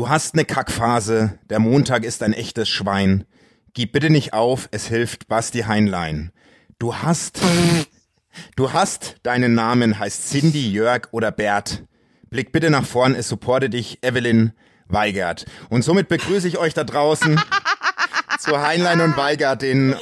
Du hast ne Kackphase, der Montag ist ein echtes Schwein. Gib bitte nicht auf, es hilft Basti Heinlein. Du hast, du hast, deinen Namen heißt Cindy, Jörg oder Bert. Blick bitte nach vorn, es supporte dich Evelyn Weigert. Und somit begrüße ich euch da draußen zu Heinlein und Weigert, den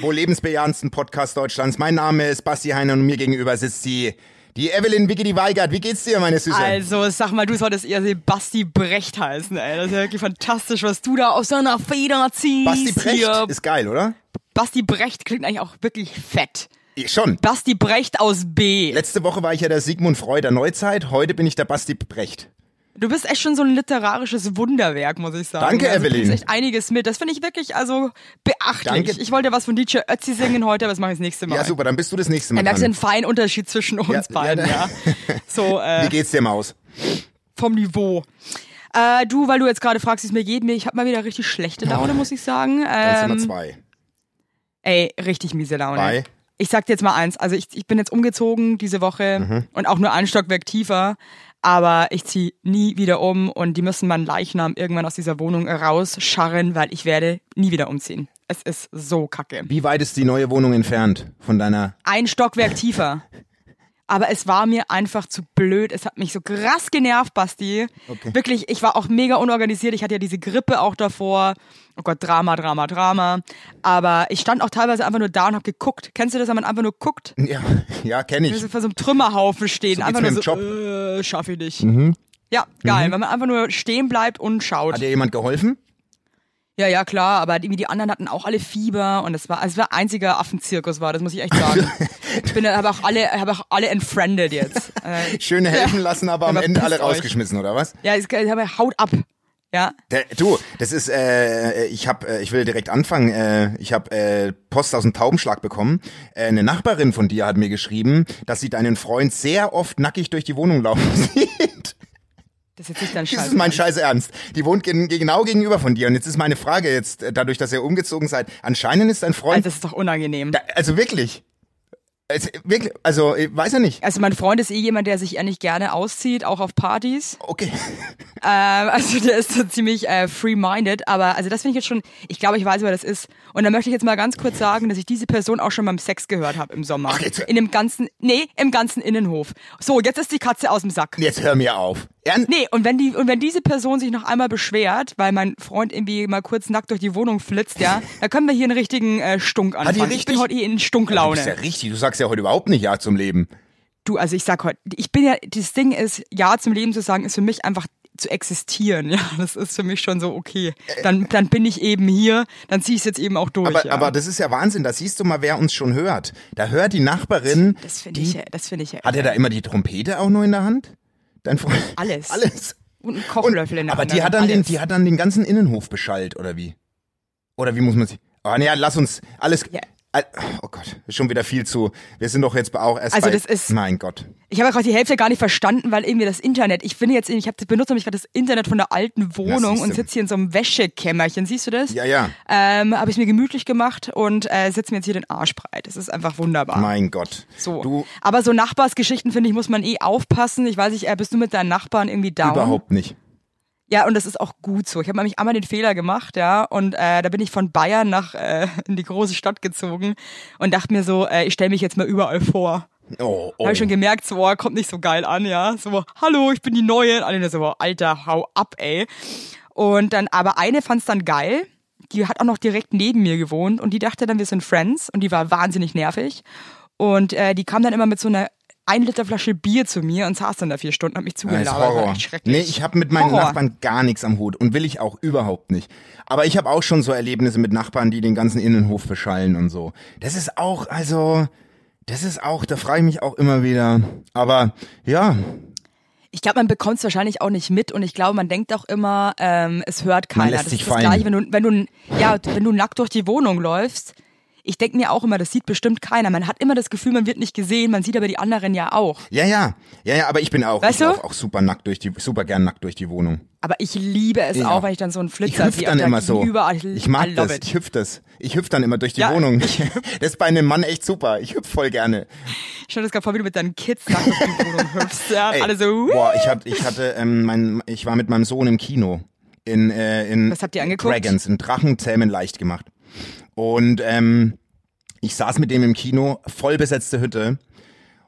wohl lebensbejahendsten Podcast Deutschlands. Mein Name ist Basti Heinlein und mir gegenüber sitzt die die Evelyn Vicky die Weigert, wie geht's dir, meine Süße? Also, sag mal, du solltest eher Basti Brecht heißen, ey. Das ist ja wirklich fantastisch, was du da aus deiner Feder ziehst. Basti Brecht hier. ist geil, oder? Basti Brecht klingt eigentlich auch wirklich fett. Ich schon. Basti Brecht aus B. Letzte Woche war ich ja der Sigmund Freud der Neuzeit, heute bin ich der Basti Brecht. Du bist echt schon so ein literarisches Wunderwerk, muss ich sagen. Danke, also, Evelyn. Du echt einiges mit. Das finde ich wirklich also beachtlich. Danke. Ich wollte was von DJ Ötzi singen heute, aber das mache ich das nächste Mal. Ja, super, dann bist du das nächste Mal Da merkst du den feinen Unterschied zwischen uns Ja, beiden, ja, ja. So, äh, Wie geht's dir, Maus? vom Niveau. Äh, du, weil du jetzt gerade fragst, wie es mir geht, mir, ich habe mal wieder richtig schlechte Laune, muss ich sagen. Dann sind wir Ähm, zwei. ey, richtig miese Laune. Bei? Ich sag dir jetzt mal eins, also ich, ich bin jetzt umgezogen diese Woche Mhm. und auch nur ein Stockwerk tiefer, aber ich zieh nie wieder um und die müssen meinen Leichnam irgendwann aus dieser Wohnung rausscharren, weil ich werde nie wieder umziehen. Es ist so kacke. Wie weit ist die neue Wohnung entfernt von deiner... Ein Stockwerk tiefer. Aber es war mir einfach zu blöd. Es hat mich so krass genervt, Basti. Okay. Wirklich, ich war auch mega unorganisiert. Ich hatte ja diese Grippe auch davor. Oh Gott, Drama, Drama, Drama. Aber ich stand auch teilweise einfach nur da und hab geguckt. Kennst du das, wenn man einfach nur guckt? Ja, ja, kenne Wenn ich. vor so einem Trümmerhaufen stehen. So einfach nur so, Job. Mhm. äh, schaff ich nicht. Ja, geil. Wenn man einfach nur stehen bleibt und schaut. Hat dir jemand geholfen? Ja, ja, klar, aber irgendwie die anderen hatten auch alle Fieber und es war, also es war ein einziger Affenzirkus war, das muss ich echt sagen. ich bin, habe auch alle, habe auch alle entfriended jetzt. Äh, Schöne helfen lassen, aber am Aber Ende alle euch. rausgeschmissen, oder was? ja, ich, ich habe haut ab. Ja, Der, du, das ist, äh, ich hab, äh, ich will direkt anfangen. Äh, ich habe äh, Post aus dem Taubenschlag bekommen. Äh, eine Nachbarin von dir hat mir geschrieben, dass sie deinen Freund sehr oft nackig durch die Wohnung laufen sieht. Das ist jetzt nicht dein Das Scheiß. ist mein Scheiß Ernst. Die wohnt gen genau gegenüber von dir. Und jetzt ist meine Frage jetzt, äh, dadurch, dass ihr umgezogen seid, anscheinend ist dein Freund, Also, das ist doch unangenehm. da, also wirklich, also, wirklich, also ich weiß ja nicht. Also mein Freund ist eh jemand, der sich eher nicht gerne auszieht, auch auf Partys. Okay, Ähm, also der ist so ziemlich äh, free-minded, aber also das finde ich jetzt schon, ich glaube, ich weiß, wer das ist. Und da möchte ich jetzt mal ganz kurz sagen, dass ich diese Person auch schon beim Sex gehört habe im Sommer. Ach, jetzt- In dem ganzen, nee, im ganzen Innenhof. So, jetzt ist die Katze aus dem Sack. jetzt hör mir auf. Ernst? Nee, und wenn die und wenn diese Person sich noch einmal beschwert, weil mein Freund irgendwie mal kurz nackt durch die Wohnung flitzt, ja, da können wir hier einen richtigen äh, Stunk anfangen. Ich richtig- bin heute eh in Stunklaune. bist ja richtig, du sagst ja heute überhaupt nicht Ja zum Leben. Du, also ich sag heute, ich bin ja, das Ding ist, Ja zum Leben zu sagen, ist für mich einfach zu existieren. Ja, das ist für mich schon so okay. Dann, dann bin ich eben hier, dann zieh ich es jetzt eben auch durch. Aber, ja. aber das ist ja Wahnsinn, da siehst du mal, wer uns schon hört. Da hört die Nachbarin, das finde ich, ja- das finde ich ja. hat er da immer die Trompete auch nur in der Hand? Dein Freund? Alles. Alles. und einen Kochlöffel in der Aber die hat, dann den, die hat dann den ganzen Innenhof beschallt, oder wie? Oder wie muss man sich... Oh, nee, lass uns alles... Ja. Oh Gott, schon wieder viel zu... Wir sind doch jetzt auch erst Also bei... das ist- Mein Gott. Ich habe gerade die Hälfte gar nicht verstanden, weil irgendwie das Internet, ich bin jetzt, ich habe benutze nämlich gerade das Internet von der alten Wohnung und sitze hier in so einem Wäschekämmerchen. Siehst du das? Ja, ja. Ähm, habe ich mir gemütlich gemacht und äh, sitze mir jetzt hier den Arsch breit. Das ist einfach wunderbar. Mein Gott. So. Du Aber so Nachbarsgeschichten, finde ich, muss man eh aufpassen. Ich weiß nicht, äh, bist du mit deinen Nachbarn irgendwie down? überhaupt nicht. Ja, und das ist auch gut so. Ich habe nämlich einmal den Fehler gemacht, ja, und äh, da bin ich von Bayern nach äh, in die große Stadt gezogen und dachte mir so, äh, ich stelle mich jetzt mal überall vor. Oh, oh. Habe ich schon gemerkt, so, oh, kommt nicht so geil an, ja. So, hallo, ich bin die Neue. Und alle so, Alter, hau ab, ey. Und dann, aber eine fand's dann geil. Die hat auch noch direkt neben mir gewohnt und die dachte dann, wir sind Friends und die war wahnsinnig nervig. Und äh, die kam dann immer mit so einer ein Liter Flasche Bier zu mir und saß dann da vier Stunden, hat mich Das ist zugelabert. Schrecklich. Nee, ich habe mit meinen Horror. Nachbarn gar nichts am Hut und will ich auch überhaupt nicht. Aber ich habe auch schon so Erlebnisse mit Nachbarn, die den ganzen Innenhof beschallen und so. Das ist auch, also, das ist auch, da frage ich mich auch immer wieder. Aber ja, Ich glaube, man bekommt es wahrscheinlich auch nicht mit und ich glaube, man denkt auch immer, ähm, es hört keiner. lässt das sich ist das fallen. Gleiche, wenn du, wenn du, ja, wenn du nackt durch die Wohnung läufst. Ich denke mir auch immer, das sieht bestimmt keiner. Man hat immer das Gefühl, man wird nicht gesehen, man sieht aber die anderen ja auch. ja, ja, ja, ja, aber ich bin auch, Weißt ich du? lauf auch super nackt durch die, super gern nackt durch die Wohnung. Aber ich liebe es Ja. auch, wenn ich dann so einen Ich Flitzer hüpf sehe. dann immer so. Überall. Ich mag das. it. Ich hüpf das. Ich hüpf dann immer durch die Ja. Wohnung. Das ist bei einem Mann echt super. Ich hüpf voll gerne. Ich stell das gerade vor, wie du mit deinen Kids nackt durch die Wohnung hüpfst. Ja, Ey, alle so. Boah, ich hatte, ich hatte, ähm, mein, ich war mit meinem Sohn im Kino. in, äh, in Was habt ihr angeguckt? Dragons, in Drachen zähmen leicht gemacht. Und ähm, ich saß mit dem im Kino, voll besetzte Hütte.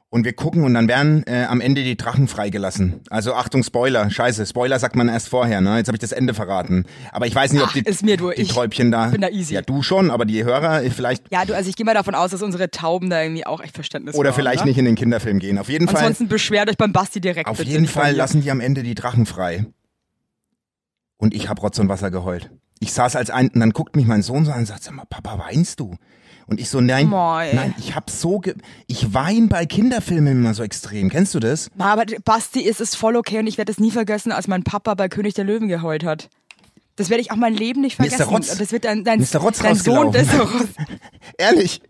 Und wir gucken und dann werden äh, am Ende die Drachen freigelassen. Also Achtung, Spoiler. Scheiße, Spoiler sagt man erst vorher, ne? Jetzt habe ich das Ende verraten. Aber ich weiß nicht, ob Ach, die, ist mir du, die ich Träubchen da. bin da easy. Ja, du schon, aber die Hörer äh, vielleicht. Ja, du, also ich gehe mal davon aus, dass unsere Tauben da irgendwie auch echt Verständnis Oder haben, vielleicht ne? nicht in den Kinderfilm gehen. Auf jeden Fall. Ansonsten beschwert euch beim Basti direkt. Auf jeden Fall lassen die am Ende die Drachen frei. Und ich hab Rotz und Wasser geheult. Ich saß als ein, und dann guckt mich mein Sohn so an und sagt, sag mal, Papa, weinst du? Und ich so, nein, Moi. nein, ich hab so, ge ich wein bei Kinderfilmen immer so extrem. Kennst du das? Aber Basti, es ist voll okay und ich werde es nie vergessen, als mein Papa bei König der Löwen geheult hat. Das werde ich auch mein Leben nicht vergessen. der Rotz- das wird dein, dein, der Rotz dein Sohn, Rotz. Ehrlich.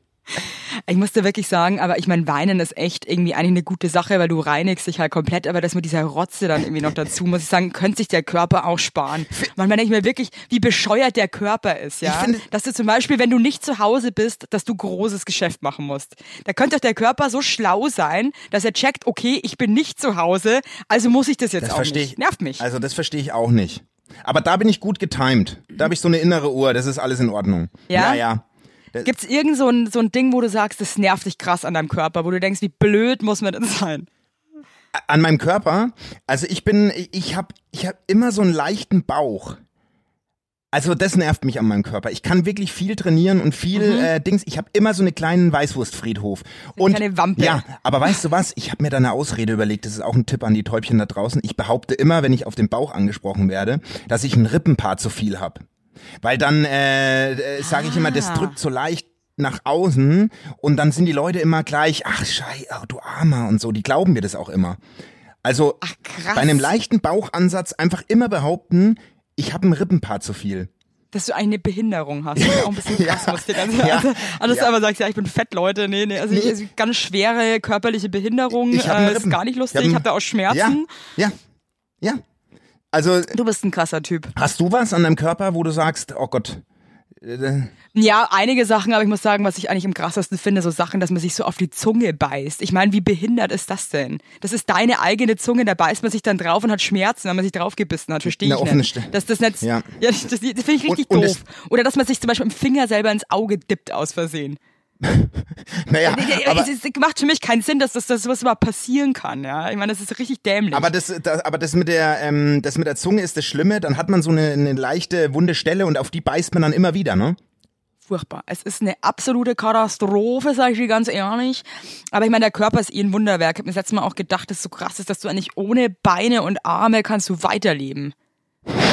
Ich musste wirklich sagen, aber ich meine, Weinen ist echt irgendwie eigentlich eine gute Sache, weil du reinigst dich halt komplett, aber das mit dieser Rotze dann irgendwie noch dazu, muss ich sagen, könnte sich der Körper auch sparen. Manchmal denke ich mir wirklich, wie bescheuert der Körper ist, ja. Ich finde- Dass du zum Beispiel, wenn du nicht zu Hause bist, dass du großes Geschäft machen musst. Da könnte doch der Körper so schlau sein, dass er checkt, okay, ich bin nicht zu Hause, also muss ich das jetzt Das auch verstehe nicht. ich. Nervt mich. Also das verstehe ich auch nicht. Aber da bin ich gut getimed. Da habe ich so eine innere Uhr, das ist alles in Ordnung. Ja? Ja, ja. Gibt's irgend so ein, so ein Ding, wo du sagst, das nervt dich krass an deinem Körper, wo du denkst, wie blöd muss man denn sein? An meinem Körper, also ich bin, ich habe ich hab immer so einen leichten Bauch. Also das nervt mich an meinem Körper. Ich kann wirklich viel trainieren und viel äh, Dings. Ich habe immer so einen kleinen Weißwurstfriedhof. Und kleine Wampe. ja, aber weißt du was? Ich habe mir da eine Ausrede überlegt. Das ist auch ein Tipp an die Täubchen da draußen. Ich behaupte immer, wenn ich auf den Bauch angesprochen werde, dass ich ein Rippenpaar zu viel habe. Weil dann äh, äh, sage ich immer, das Ah. drückt so leicht nach außen und dann sind die Leute immer gleich, ach Schei, oh, du Armer und so. Die glauben mir das auch immer. Also Ach, bei einem leichten Bauchansatz einfach immer behaupten, ich habe ein Rippenpaar zu viel. dass du eine Behinderung hast. Das ist auch ein bisschen krass, muss ich dir ganz Ja. also, also, Ja. aber sagst, ja, ich bin fett, Leute. Nee, nee, also Nee. also ganz schwere körperliche Behinderung Ich hab äh, ist gar nicht lustig. ich hab habe da auch Schmerzen. Ja, ja, ja. Also Du bist ein krasser Typ. hast du was an deinem Körper, wo du sagst, oh Gott, Ja, einige Sachen, aber ich muss sagen, was ich eigentlich am krassesten finde, so Sachen, dass man sich so auf die Zunge beißt. Ich meine, wie behindert ist das denn? Das ist deine eigene Zunge, da beißt man sich dann drauf und hat Schmerzen, wenn man sich draufgebissen hat. Verstehe ich offene nicht. Stelle. Dass das nicht, Ja. ja. das, das finde ich richtig Und- und doof. Oder dass man sich zum Beispiel im Finger selber ins Auge dippt aus Versehen. Naja, aber, es, es macht für mich keinen Sinn, dass das, dass sowas überhaupt passieren kann. Ja, ich meine, das ist richtig dämlich. aber das, das, aber das mit der, ähm, das mit der Zunge ist das Schlimme. Dann hat man so eine, eine leichte wunde Stelle und auf die beißt man dann immer wieder, ne? furchtbar. Es ist eine absolute Katastrophe, sage ich dir ganz ehrlich. Aber ich meine, der Körper ist eh ein Wunderwerk. Ich habe mir das letzte Mal auch gedacht, dass es so krass ist, dass du eigentlich ohne Beine und Arme kannst du weiterleben.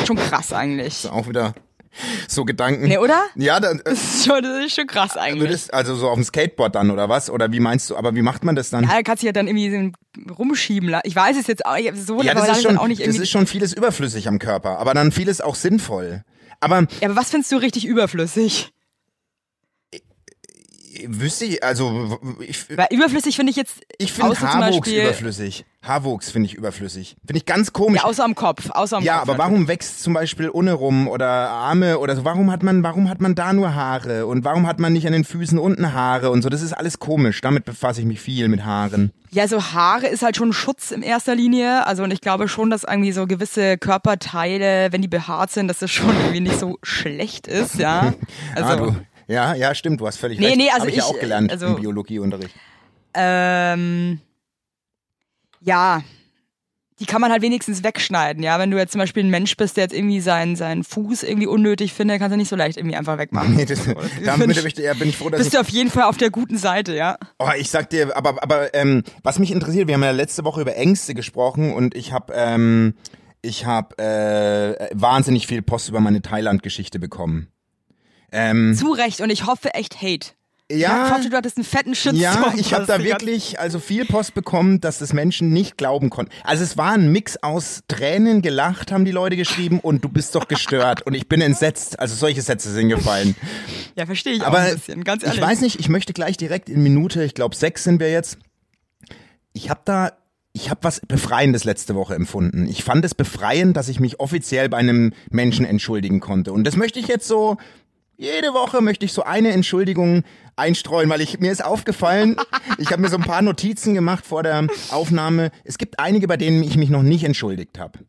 Schon krass eigentlich. Auch wieder so Gedanken. Nee, oder? Ja, dann, äh, Das ist schon, das ist schon krass eigentlich. würdest, also so auf dem Skateboard dann oder was? Oder wie meinst du? Aber wie macht man das dann? Ja, da kannst du ja dann irgendwie rumschieben lassen. Ich weiß es jetzt auch, so Ja, aber das ist, dann schon, auch nicht das irgendwie. ist schon vieles überflüssig am Körper, aber dann vieles auch sinnvoll. Aber ja, aber was findest du richtig überflüssig? Wüsste ich, also ich, Weil überflüssig finde ich jetzt ich finde Haarwuchs überflüssig. Haarwuchs finde ich überflüssig. Finde ich ganz komisch. Ja, außer am Kopf, außer am Ja, Kopf. aber warum wächst zum Beispiel ohne rum oder Arme oder so? Warum hat man, warum hat man da nur Haare und warum hat man nicht an den Füßen unten Haare und so? Das ist alles komisch. Damit befasse ich mich viel mit Haaren. Ja, so Haare ist halt schon Schutz in erster Linie. Also und ich glaube schon, dass irgendwie so gewisse Körperteile, wenn die behaart sind, dass das schon irgendwie nicht so schlecht ist, ja. Also ah, ja, ja, stimmt. Du hast völlig Nee, recht. nee, also Hab ich, ja ich, auch gelernt also- im Biologieunterricht. ähm, ja, die kann man halt wenigstens wegschneiden, ja. Wenn du jetzt zum Beispiel ein Mensch bist, der jetzt irgendwie seinen, seinen Fuß irgendwie unnötig findet, kannst du nicht so leicht irgendwie einfach wegmachen. Nee, das, damit bin ich, ja, bin ich froh, dass ich Bist du auf jeden Fall auf der guten Seite, ja. Oh, ich sag dir, aber, aber ähm, was mich interessiert, wir haben ja letzte Woche über Ängste gesprochen und ich habe ähm, ich habe äh, wahnsinnig viel Post über meine Thailand-Geschichte bekommen. Ähm, Zu Recht und ich hoffe echt Hate. ja, Ich hoffe, du hattest einen fetten Shitstorm. ja, ich habe da wirklich also viel Post bekommen, dass das Menschen nicht glauben konnten. Also es war ein Mix aus Tränen, gelacht haben die Leute geschrieben und du bist doch gestört und ich bin entsetzt. Also solche Sätze sind gefallen. Ja, verstehe ich Aber ein bisschen, ganz ehrlich. ich weiß nicht, ich möchte gleich direkt in Minute, ich glaube sechs sind wir jetzt. Ich habe da, ich habe was Befreiendes letzte Woche empfunden. Ich fand es befreiend, dass ich mich offiziell bei einem Menschen entschuldigen konnte. Und das möchte ich jetzt so, jede Woche möchte ich so eine Entschuldigung einstreuen, weil ich mir ist aufgefallen, ich habe mir so ein paar Notizen gemacht vor der Aufnahme. Es gibt einige, bei denen ich mich noch nicht entschuldigt habe.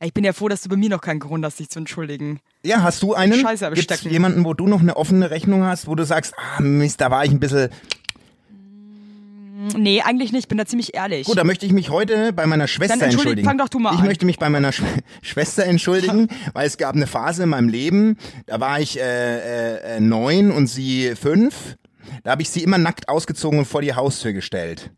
Ich bin ja froh, dass du bei mir noch keinen Grund hast, dich zu entschuldigen. Ja, hast du einen? Scheiße am Gibt's Stecken. jemanden, wo du noch eine offene Rechnung hast, wo du sagst, ah Mist, da war ich ein bisschen... Nee, eigentlich nicht. Ich bin da ziemlich ehrlich. Gut, da möchte ich mich heute bei meiner Schwester Dann entschuldig- entschuldigen. fang doch du mal ich an. möchte mich bei meiner Sch Schwester entschuldigen, weil es gab eine Phase in meinem Leben, da war ich äh, äh, äh, neun und sie fünf. Da habe ich sie immer nackt ausgezogen und vor die Haustür gestellt.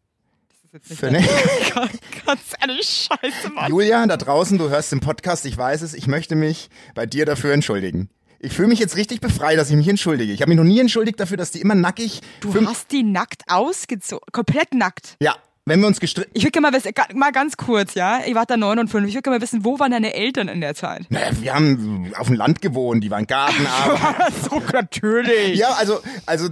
Für eine Ganz ehrlich, scheiße, Mann. Julia, da draußen, du hörst den Podcast, ich weiß es, ich möchte mich bei dir dafür entschuldigen. Ich fühle mich jetzt richtig befreit, dass ich mich entschuldige. Ich habe mich noch nie entschuldigt dafür, dass die immer nackig. Du hast die nackt ausgezogen. Komplett nackt. ja, wenn wir uns gestritten. Ich würde gerne mal wissen, mal ganz kurz, ja. Ich war da neun und fünf. Ich würde gerne mal wissen, wo waren deine Eltern in der Zeit? Naja, wir haben auf dem Land gewohnt, die waren Gartenarbeit. so, natürlich. Ja, also, also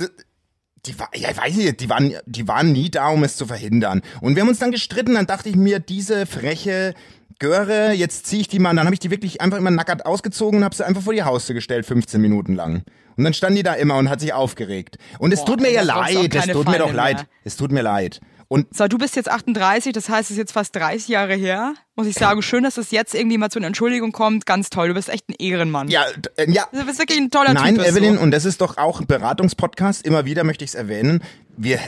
die war, ja, ich weiß nicht, die waren, die waren nie da, um es zu verhindern. Und wir haben uns dann gestritten, dann dachte ich mir, diese freche Göre, jetzt ziehe ich die mal, und dann habe ich die wirklich einfach immer nackert ausgezogen und habe sie einfach vor die Haustür gestellt, 15 Minuten lang. Und dann stand die da immer und hat sich aufgeregt. Und es Boah, tut mir ja leid, es tut mir doch Feinde leid. mehr. Es tut mir leid. Und So, du bist jetzt 38, das heißt, es ist jetzt fast 30 Jahre her. Muss ich sagen, schön, dass es jetzt irgendwie mal zu einer Entschuldigung kommt. Ganz toll, du bist echt ein Ehrenmann. ja, äh, ja, Du bist wirklich ein toller Nein, Typ. bist Evelyn, du. und das ist doch auch ein Beratungspodcast, immer wieder möchte ich es erwähnen. Wir,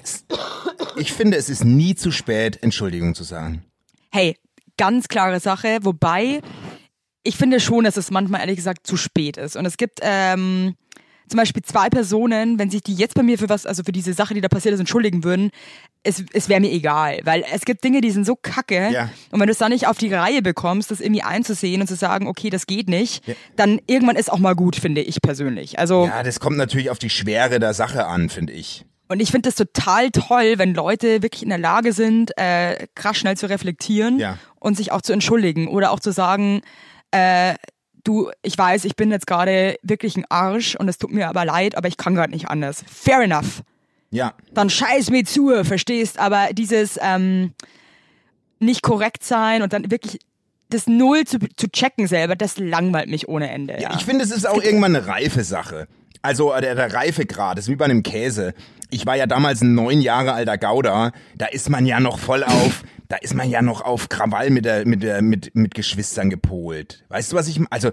ich finde, es ist nie zu spät, Entschuldigung zu sagen. Hey, ganz klare Sache. Wobei, ich finde schon, dass es manchmal ehrlich gesagt zu spät ist. Und es gibt ähm, zum Beispiel zwei Personen, wenn sich die jetzt bei mir für was, also für diese Sache, die da passiert ist, entschuldigen würden, es, es wäre mir egal. Weil es gibt Dinge, die sind so kacke. Ja. Und wenn du es dann nicht auf die Reihe bekommst, das irgendwie einzusehen und zu sagen, okay, das geht nicht, dann irgendwann ist auch mal gut, finde ich persönlich. Also Ja, das kommt natürlich auf die Schwere der Sache an, finde ich. Und ich finde das total toll, wenn Leute wirklich in der Lage sind, äh, krass schnell zu reflektieren Ja. Und sich auch zu entschuldigen oder auch zu sagen, äh, du, ich weiß, ich bin jetzt gerade wirklich ein Arsch und es tut mir aber leid, aber ich kann gerade nicht anders. Fair enough. Ja, Dann scheiß mir zu, verstehst? Aber dieses ähm, nicht korrekt sein und dann wirklich das Null zu, zu checken selber, das langweilt mich ohne Ende. Ja, ich finde, es ist auch irgendwann eine reife Sache. Also der, der Reifegrad ist wie bei einem Käse. Ich war ja damals ein neun Jahre alter Gouda. Da ist man ja noch voll auf, da ist man ja noch auf Krawall mit der, mit der, mit, mit Geschwistern gepolt. Weißt du, was ich, also,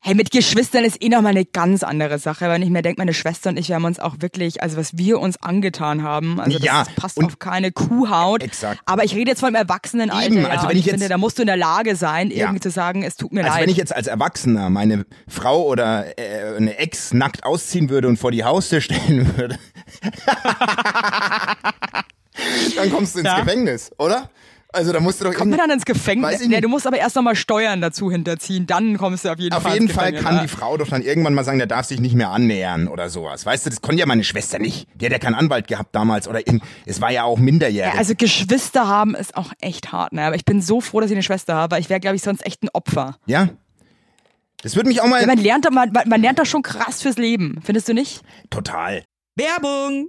Hey, mit Geschwistern ist eh nochmal eine ganz andere Sache, wenn ich mir denke, meine Schwester und ich, wir haben uns auch wirklich, also was wir uns angetan haben, also das, Ja, das passt auf keine Kuhhaut. Exakt. Aber ich rede jetzt von einem Erwachsenenalter. Eben, ja, also und wenn ich ich finde, jetzt- da musst du in der Lage sein, Ja. irgendwie zu sagen, es tut mir also leid. wenn ich jetzt als Erwachsener meine Frau oder äh, eine Ex nackt ausziehen würde und vor die Haustür stellen würde, dann kommst du ins Ja. Gefängnis, oder? Also da musst du doch Kommt man dann ins Gefängnis? Nee, du musst aber erst nochmal Steuern dazu hinterziehen, dann kommst du auf jeden Auf Fall jeden ins Fall kann ja. die Frau doch dann irgendwann mal sagen, der darf sich nicht mehr annähern oder sowas. Weißt du, das konnte ja meine Schwester nicht. Die hat ja keinen Anwalt gehabt damals oder in, es war ja auch minderjährig. Ja, also Geschwister haben ist auch echt hart, ne? Aber ich bin so froh, dass ich eine Schwester habe, weil ich wäre, glaube ich, sonst echt ein Opfer. ja? Das würde mich auch mal Ja, man lernt doch, man, man lernt doch schon krass fürs Leben, findest du nicht? total. Werbung!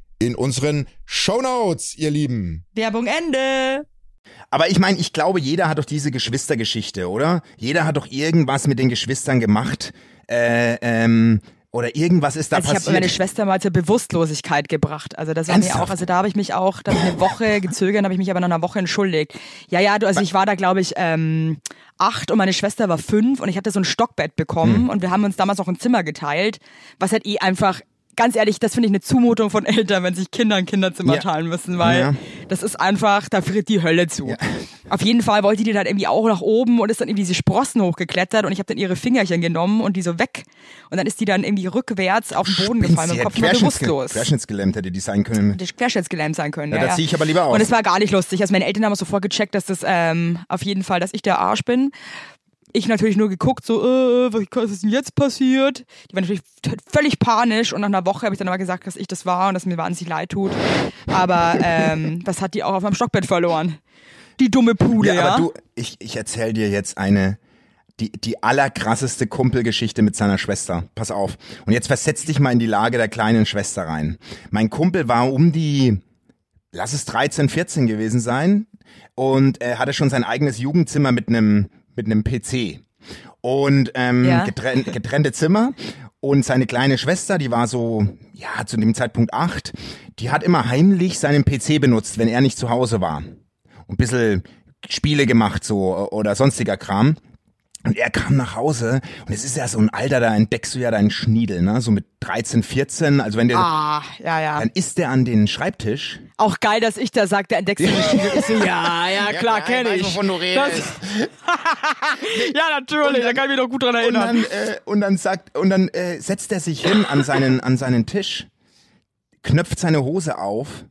in unseren Shownotes, ihr Lieben. Werbung Ende. Aber ich meine, ich glaube, jeder hat doch diese Geschwistergeschichte, oder? Jeder hat doch irgendwas mit den Geschwistern gemacht. Äh, ähm, Oder irgendwas ist da Also ich habe passiert. meine Schwester mal zur Bewusstlosigkeit gebracht. Also das war mir Ernsthaft? auch, also da habe ich mich auch, dann eine Woche gezögert, habe ich mich aber nach einer Woche entschuldigt. Ja, ja, du, also ich war da glaube ich ähm, acht und meine Schwester war fünf und ich hatte so ein Stockbett Hm. bekommen und wir haben uns damals auch ein Zimmer geteilt, was halt eh einfach Ganz ehrlich, das finde ich eine Zumutung von Eltern, wenn sich Kinder ein Kinderzimmer Ja. teilen müssen, weil Ja. das ist einfach, da friert die Hölle zu. Auf jeden Fall wollte die dann irgendwie auch nach oben und ist dann irgendwie diese Sprossen hochgeklettert und ich habe dann ihre Fingerchen genommen und die so weg und dann ist die dann irgendwie rückwärts auf den Boden Spinnst gefallen Ja, Kopf und war bewusst's. Querschnittsgelähmt hätte die sein können. Das querschnittsgelähmt sein können. Ja, Ja, da zieh ich aber lieber aus. Und es war gar nicht lustig. Also meine Eltern haben sofort gecheckt, dass das ähm, auf jeden Fall, dass ich der Arsch bin. Ich natürlich nur geguckt, so, äh, was was ist denn jetzt passiert? Die waren natürlich völlig panisch und nach einer Woche habe ich dann aber gesagt, dass ich das war und dass mir wahnsinnig leid tut. Aber ähm, das hat die auch auf meinem Stockbett verloren. Die dumme Pude, ja. Ja, aber du, ich, ich erzähl dir jetzt eine, die, die allerkrasseste Kumpelgeschichte mit seiner Schwester. Pass auf. Und jetzt versetz dich mal in die Lage der kleinen Schwester rein. Mein Kumpel war um die, lass es 13, 14 gewesen sein und er hatte schon sein eigenes Jugendzimmer mit einem, mit einem PC. Und ähm, Ja. getrenn, getrennte Zimmer. Und seine kleine Schwester, die war so, ja, zu dem Zeitpunkt acht, die hat immer heimlich seinen PC benutzt, wenn er nicht zu Hause war und ein bisschen Spiele gemacht so oder sonstiger Kram. Und er kam nach Hause und es ist ja so ein Alter, da entdeckst du ja deinen Schniedel, ne? So mit 13, 14. Also wenn der, ah, ja, ja. dann ist der an den Schreibtisch. Auch geil, dass ich da sagte, entdeckst du den so, ja, ja, klar, kenne ich. du Das- ja, natürlich, da kann ich mich doch gut dran Und erinnern. dann, äh, und dann sagt, und dann äh, setzt er sich hin an seinen, an seinen Tisch, knöpft seine Hose auf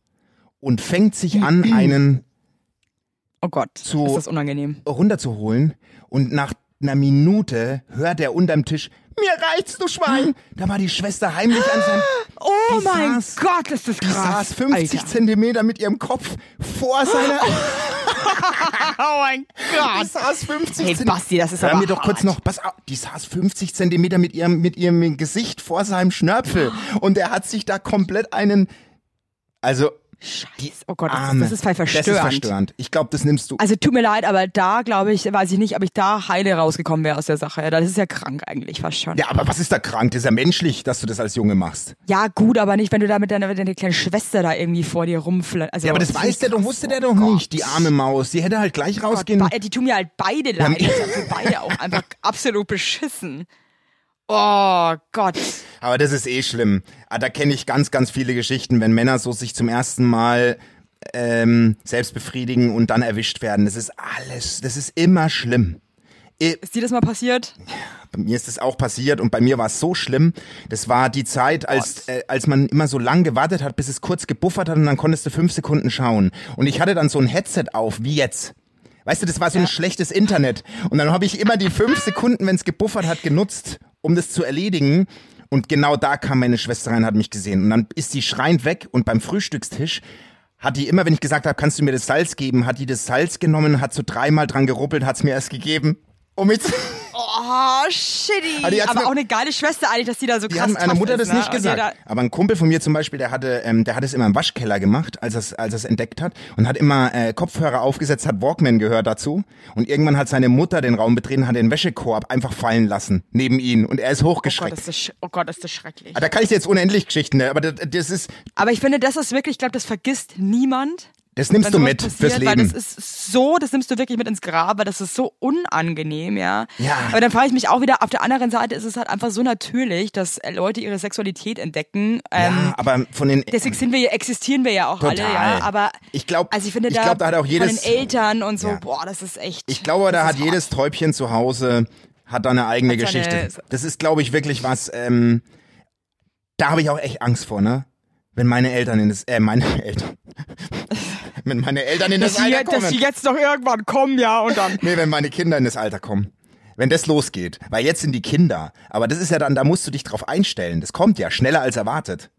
und fängt sich an, einen Oh Gott, zu- ist das unangenehm. runterzuholen. Und nach einer Minute hört er unterm Tisch, mir reicht's, du Schwein. Da war die Schwester heimlich an seinem, Oh Die mein saß- Gott, ist das die krass. saß 50 Alter. Zentimeter mit ihrem Kopf vor seiner, Oh mein die Gott. saß 50 Hey. Basti, das ist Hör aber mir doch kurz noch, pass auf, die saß 50 Zentimeter mit ihrem, mit ihrem Gesicht vor seinem Schnörpel. Und er hat sich da komplett einen, also, Scheiße. Oh Gott, das, Arme. das ist voll verstörend. Das ist verstörend. Ich glaube, das nimmst du. Also tut mir leid, aber da glaube ich, weiß ich nicht, ob ich da heile rausgekommen wäre aus der Sache. Das ist ja krank eigentlich fast schon. Ja, aber was ist da krank? Das ist ja menschlich, dass du das als Junge machst. Ja, gut, aber nicht, wenn du da mit deiner, mit deiner kleinen Schwester da irgendwie vor dir rumflattert. Also, Ja, aber das weiß der doch, wusste der Oh doch Gott. nicht, die arme Maus. Die hätte halt gleich rausgehen. Be- Die tun mir halt beide leid. Das ist für beide auch einfach absolut beschissen. Oh Gott. Aber das ist eh schlimm. Ah, Da kenne ich ganz, ganz viele Geschichten, wenn Männer so sich zum ersten Mal ähm, selbst befriedigen und dann erwischt werden. Das ist alles, das ist immer schlimm. I- Ist dir das mal passiert? Bei mir ist das auch passiert und bei mir war es so schlimm. Das war die Zeit, als, äh, als man immer so lang gewartet hat, bis es kurz gebuffert hat und dann konntest du fünf Sekunden schauen. Und ich hatte dann so ein Headset auf, wie jetzt. Weißt du, das war so ein schlechtes Internet. Und dann habe ich immer die fünf Sekunden, wenn es gebuffert hat, genutzt, um das zu erledigen. Und genau da kam meine Schwester rein, hat mich gesehen. Und dann ist die schreiend weg und beim Frühstückstisch hat die immer, wenn ich gesagt habe, kannst du mir das Salz geben, hat die das Salz genommen, hat so dreimal dran geruppelt, hat es mir erst gegeben. Um mit Oh, shitty. Aber hat's Aber auch eine geile Schwester eigentlich, dass die da so Die krass haben meiner Mutter ist, das ne? nicht die gesagt. Aber ein Kumpel von mir zum Beispiel, der hatte, ähm, der hat es immer im Waschkeller gemacht, als er es als er's entdeckt hat und hat immer äh, Kopfhörer aufgesetzt, hat Walkman gehört dazu und irgendwann hat seine Mutter den Raum betreten, hat den Wäschekorb einfach fallen lassen neben ihn und er ist Oh Gott, hochgeschreckt. ist das, oh Gott, ist das schrecklich. Ah, da kann ich dir jetzt unendlich Geschichten, ne? aber das, das ist, Aber ich finde, das ist wirklich, ich glaube, das vergisst niemand. Das nimmst du mit passiert, fürs Weil Leben. das ist so, das nimmst du wirklich mit ins Grab, weil das ist so unangenehm, ja. Ja. Aber dann frage ich mich auch wieder, auf der anderen Seite ist es halt einfach so natürlich, dass äh, Leute ihre Sexualität entdecken. Ähm, ja, aber von den Deswegen sind wir, existieren wir ja auch alle, Total. ja. Aber Ich glaub- also ich finde ich da, glaub, da hat auch jedes- von den Eltern und so, Ja. boah, das ist echt. Ich glaube, da hat ist jedes Täubchen zu Hause hat da eine eigene seine- Geschichte. Das ist, glaube ich, wirklich was. Ähm, da habe ich auch echt Angst vor, ne? Wenn meine Eltern in das, äh, meine Eltern, wenn meine Eltern in das, dass, sie, Alter kommen. dass sie jetzt noch irgendwann kommen, ja, und dann. nee, wenn meine Kinder in das Alter kommen. Wenn das losgeht. Weil jetzt sind die Kinder. Aber das ist ja dann, da musst du dich drauf einstellen. Das kommt ja schneller als erwartet.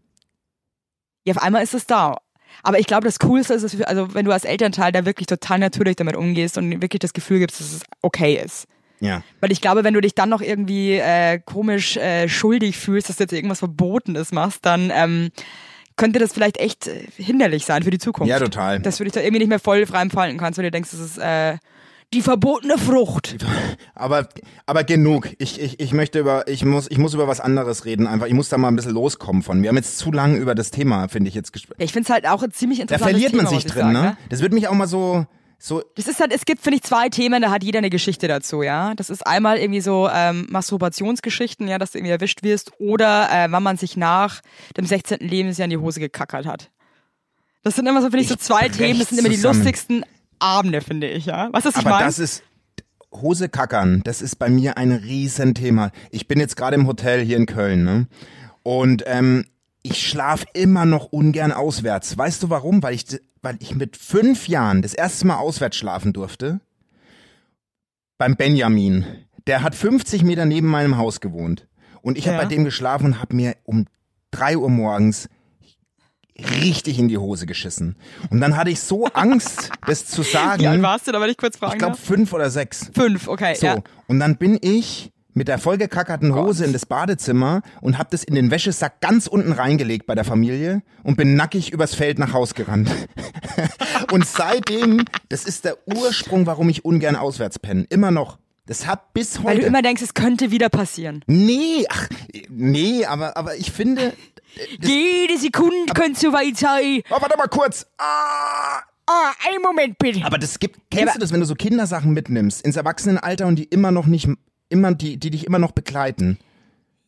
Ja, auf einmal ist es da. Aber ich glaube, das Coolste ist, also wenn du als Elternteil da wirklich total natürlich damit umgehst und wirklich das Gefühl gibst, dass es okay ist. Ja. Weil ich glaube, wenn du dich dann noch irgendwie äh, komisch äh, schuldig fühlst, dass du jetzt irgendwas Verbotenes machst, dann ähm, könnte das vielleicht echt äh, hinderlich sein für die Zukunft. Ja, total. Dass du dich da irgendwie nicht mehr voll frei entfalten kannst, weil du denkst, das ist äh, Die verbotene Frucht. Aber, aber genug. Ich, ich, ich möchte über, ich muss, ich muss über was anderes reden. Einfach, ich muss da mal ein bisschen loskommen von. Wir haben jetzt zu lange über das Thema, finde ich jetzt gesprochen. Ja, ich finde es halt auch ziemlich Da interessantes verliert Thema, man sich muss ich drin, sagen, ne? Das wird mich auch mal so, so, Das ist halt, es gibt, finde ich, zwei Themen, da hat jeder eine Geschichte dazu, ja. Das ist einmal irgendwie so ähm, Masturbationsgeschichten, ja, dass du irgendwie erwischt wirst, oder äh, wann man sich nach dem 16. Lebensjahr in die Hose gekackert hat. Das sind immer so, finde ich, so zwei Themen, das sind immer die zusammen. lustigsten Abende, finde ich, ja. Was ist, ich aber meine? das ist, Hose kackern, das ist bei mir ein Riesenthema. Ich bin jetzt gerade im Hotel hier in Köln, ne? Und ähm, ich schlaf immer noch ungern auswärts. Weißt du warum? Weil ich, weil ich mit fünf Jahren das erste Mal auswärts schlafen durfte. Beim Benjamin. Der hat 50 Meter neben meinem Haus gewohnt. Und ich habe Ja. bei dem geschlafen und habe mir um drei Uhr morgens richtig in die Hose geschissen. Und dann hatte ich so Angst, das zu sagen. Wie alt warst du da, wenn ich kurz fragen Ich glaube fünf oder sechs. Fünf, okay, So, ja. und dann bin ich mit der vollgekackerten Hose in das Badezimmer und hab das in den Wäschesack ganz unten reingelegt bei der Familie und bin nackig übers Feld nach Haus gerannt. und seitdem, das ist der Ursprung, warum ich ungern auswärts penne. Immer noch. Das hat bis heute. Weil du immer denkst, es könnte wieder passieren. nee, ach, nee, aber, aber ich finde. Jede Sekunde könnte soweit sein. Oh, warte mal kurz. Ah! Ah, einen Moment bitte. Aber das gibt, kennst aber- du das, wenn du so Kindersachen mitnimmst ins Erwachsenenalter und die immer noch nicht, immer, die, die dich immer noch begleiten?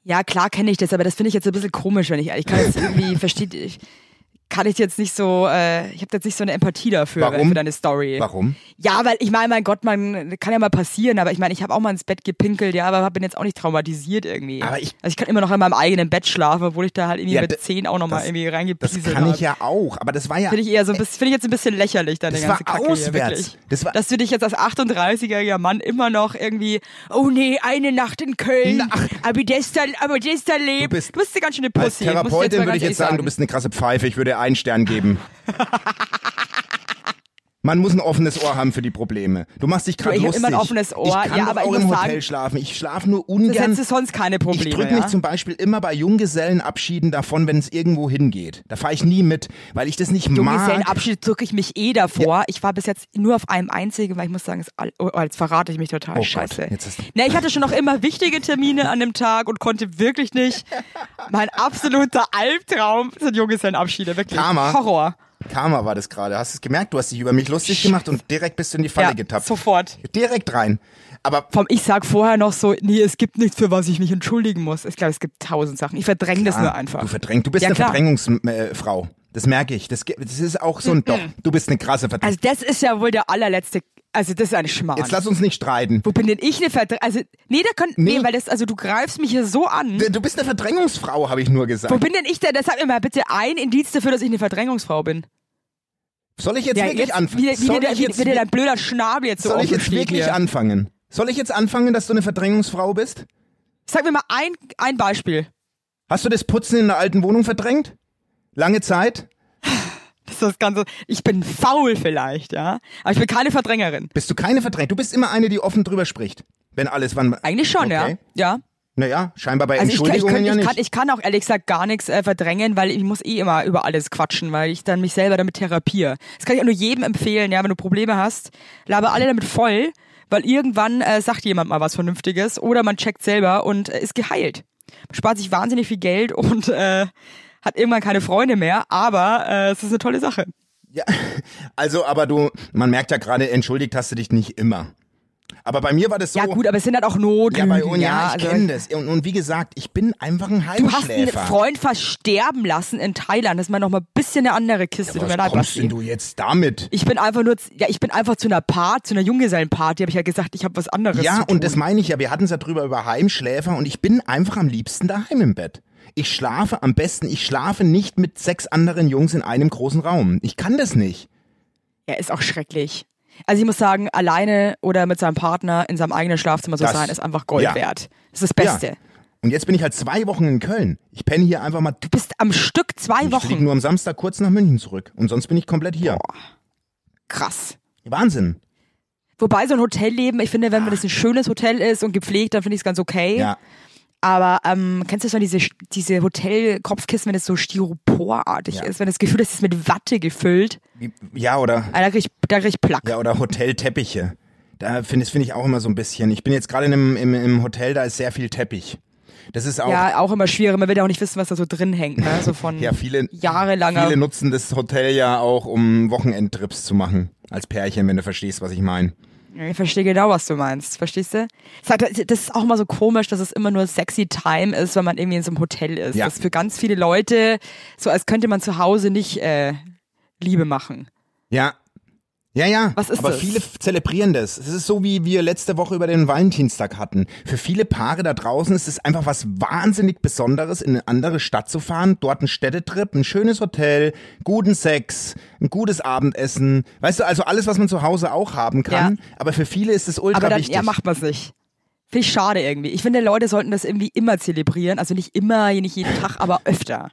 Ja, klar kenne ich das, aber das finde ich jetzt ein bisschen komisch, wenn ich ehrlich kann jetzt irgendwie versteht ich kann ich jetzt nicht so äh, ich habe jetzt nicht so eine Empathie dafür Warum? für deine Story. Warum? Ja, weil ich meine, mein Gott, man kann ja mal passieren, aber ich meine, ich habe auch mal ins Bett gepinkelt, ja, aber bin jetzt auch nicht traumatisiert irgendwie. Aber ich- also ich kann immer noch in meinem eigenen Bett schlafen, obwohl ich da halt irgendwie Ja, mit zehn auch noch mal das- irgendwie Das reingepieselt kann habe. ich ja auch, aber das war ja. Finde ich eher so, finde ich jetzt ein bisschen lächerlich, deine Das ganze war Kacke hier, auswärts. wirklich. Das war- Dass du dich jetzt als 38-jähriger Mann immer noch irgendwie, oh nee, eine Nacht in Köln, ach. aber das da, aber das da lebt. Du bist- du bist eine ganz schöne Als Pussy. muss Therapeutin würde ich jetzt ehrlich sagen, du bist eine krasse Pfeife, ich würde einen Stern geben. Man muss ein offenes Ohr haben für die Probleme. Du machst dich gerade ich hab lustig. immer ein offenes Ohr. Ich kann Ja, aber auch ich im Hotel sagen- schlafen. Ich schlafe nur Das ungern. hättest du sonst keine Probleme. Ich drücke ja? mich zum Beispiel immer bei Junggesellenabschieden davon, wenn es irgendwo hingeht. Da fahre ich nie mit, weil ich das nicht mag. Junggesellenabschied drücke ich mich eh davor. Ich war bis jetzt nur auf einem einzigen, weil ich muss sagen, es oh, jetzt verrate ich mich total. Oh Gott, Scheiße. jetzt ist- Ne, ich hatte schon noch immer wichtige Termine an dem Tag und konnte wirklich nicht. Mein absoluter Albtraum sind Junggesellenabschiede, wirklich. Karma. Horror. Karma war das gerade. Hast du es gemerkt? Du hast dich über mich lustig gemacht und direkt bist du in die Falle Ja, getappt. sofort. Direkt rein. Aber Vom ich sag vorher noch so, nee, es gibt nichts, für was ich mich entschuldigen muss. Ich glaube, es gibt tausend Sachen. Ich verdränge das nur einfach. Du verdrängst. Du bist Ja, eine klar. Verdrängungsfrau. Das merke ich. Das, das ist auch so ein Doch. Du bist eine krasse Verdrängung. Also das ist ja wohl der allerletzte, also das ist ein Schmarrn. Jetzt lass uns nicht streiten. Wo bin denn ich eine Verdrängung? Also, nee, da könnt, nee. Nee. weil das, also du greifst mich hier so an. Du bist eine Verdrängungsfrau, habe ich nur Wo gesagt. bin denn ich denn? Das sag mir mal bitte ein Indiz dafür, dass ich eine Verdrängungsfrau bin. Soll ich jetzt Ja, wirklich jetzt, anfangen? wie, wie, soll wie, jetzt, wie dir dein blöder Schnabel jetzt so soll ich jetzt wirklich hier. anfangen? Soll ich jetzt anfangen, dass du eine Verdrängungsfrau bist? Sag mir mal ein, ein Beispiel. Hast du das Putzen in der alten Wohnung verdrängt? Lange Zeit? Das ist das Ganze. Ich bin faul vielleicht, ja. Aber ich bin keine Verdrängerin. Bist du keine Verdrängung? Du bist immer eine, die offen drüber spricht. Wenn alles wann. Eigentlich schon, okay. ja. Ja. Naja, scheinbar bei Also ich, kann- ich, Entschuldigungen kann, ja ich, nicht. kann, ich kann auch ehrlich gesagt gar nichts äh, verdrängen, weil ich muss eh immer über alles quatschen, weil ich dann mich selber damit therapiere. Das kann ich auch nur jedem empfehlen, ja, wenn du Probleme hast, laber alle damit voll, weil irgendwann äh, sagt jemand mal was Vernünftiges oder man checkt selber und äh, ist geheilt. Man spart sich wahnsinnig viel Geld und äh, hat irgendwann keine Freunde mehr, aber äh, es ist eine tolle Sache. Ja, also, aber du, man merkt ja gerade, entschuldigt hast du dich nicht immer. Aber bei mir war das so. Ja gut, aber es sind halt auch Notlügen. Ja, bei uns, ja, ich also- kenne das. Und, und wie gesagt, ich bin einfach ein Du hast einen Heimschläfer. Freund fast sterben lassen in Thailand. Das ist mal noch mal ein bisschen eine andere Kiste. Mir Was leid, kommst denn du jetzt damit? Ich bin einfach nur, ja, ich bin einfach zu einer Part, zu einer Junggesellenparty, habe ich ja gesagt, ich habe was anderes Ja, und das meine ich ja. Wir hatten es ja drüber über Heimschläfer und ich bin einfach am liebsten daheim im Bett. Ich schlafe am besten, ich schlafe nicht mit sechs anderen Jungs in einem großen Raum. Ich kann das nicht. Ja, ist auch schrecklich. Also ich muss sagen, alleine oder mit seinem Partner in seinem eigenen Schlafzimmer zu Das- sein, ist einfach Gold ja. wert. Das ist das Beste. Ja. Und jetzt bin ich halt zwei Wochen in Köln. Ich penne hier einfach mal. Du bist am Stück zwei Ich fliege Wochen. nur am Samstag kurz nach München zurück. Und sonst bin ich komplett hier. Krass. Wahnsinn. Wobei so ein Hotelleben, ich finde, wenn das ein schönes Hotel ist und gepflegt, dann finde ich es ganz okay. Ja. Aber ähm, kennst du so diese, diese Hotel-Kopfkissen, wenn es so styroporartig Ja. ist, wenn das Gefühl, das ist mit Watte gefüllt? Ja, oder, Ah, Da krieg ich, da krieg ich Plack. ja, oder Hotelteppiche. Da finde find ich auch immer so ein bisschen. Ich bin jetzt gerade in einem, im, im Hotel, da ist sehr viel Teppich. Das ist auch. Ja, auch immer schwierig. Man will ja auch nicht wissen, was da so drin hängt, ne? So von Ja, viele, jahrelanger. viele nutzen das Hotel ja auch, um Wochenendtrips zu machen. Als Pärchen, wenn du verstehst, was ich meine. Ich verstehe genau, was du meinst. Verstehst du? Das ist auch immer so komisch, dass es immer nur sexy Time ist, wenn man irgendwie in so einem Hotel ist. Ja. Das ist für ganz viele Leute so, als könnte man zu Hause nicht äh, Liebe machen. Ja. Ja, ja. Was ist aber das? viele zelebrieren das. Es ist so, wie wir letzte Woche über den Valentinstag hatten. Für viele Paare da draußen ist es einfach was wahnsinnig Besonderes, in eine andere Stadt zu fahren, dort einen Städtetrip, ein schönes Hotel, guten Sex, ein gutes Abendessen. Weißt du, also alles, was man zu Hause auch haben kann. Aber für viele ist es ultra Aber dann wichtig. ja, macht man es nicht. Finde ich schade irgendwie. Ich finde, Leute sollten das irgendwie immer zelebrieren. Also nicht immer, nicht jeden Tag, aber öfter.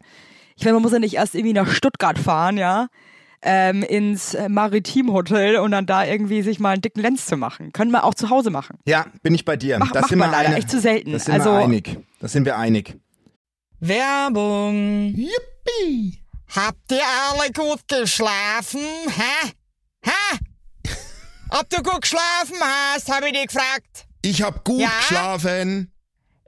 Ich finde, man muss ja nicht erst irgendwie nach Stuttgart fahren, ja, ähm, ins äh, Maritim-Hotel und dann da irgendwie sich mal einen dicken Lenz zu machen. Können wir auch zu Hause machen. ja, bin ich bei dir. Mach- das macht sind man wir leider eine- echt zu selten. Das sind Also- wir einig. Das sind wir einig. Werbung. Yippie. Habt ihr alle gut geschlafen? Hä? Hä? Ob du gut geschlafen hast, habe ich dich gefragt. Ich hab gut Ja? geschlafen.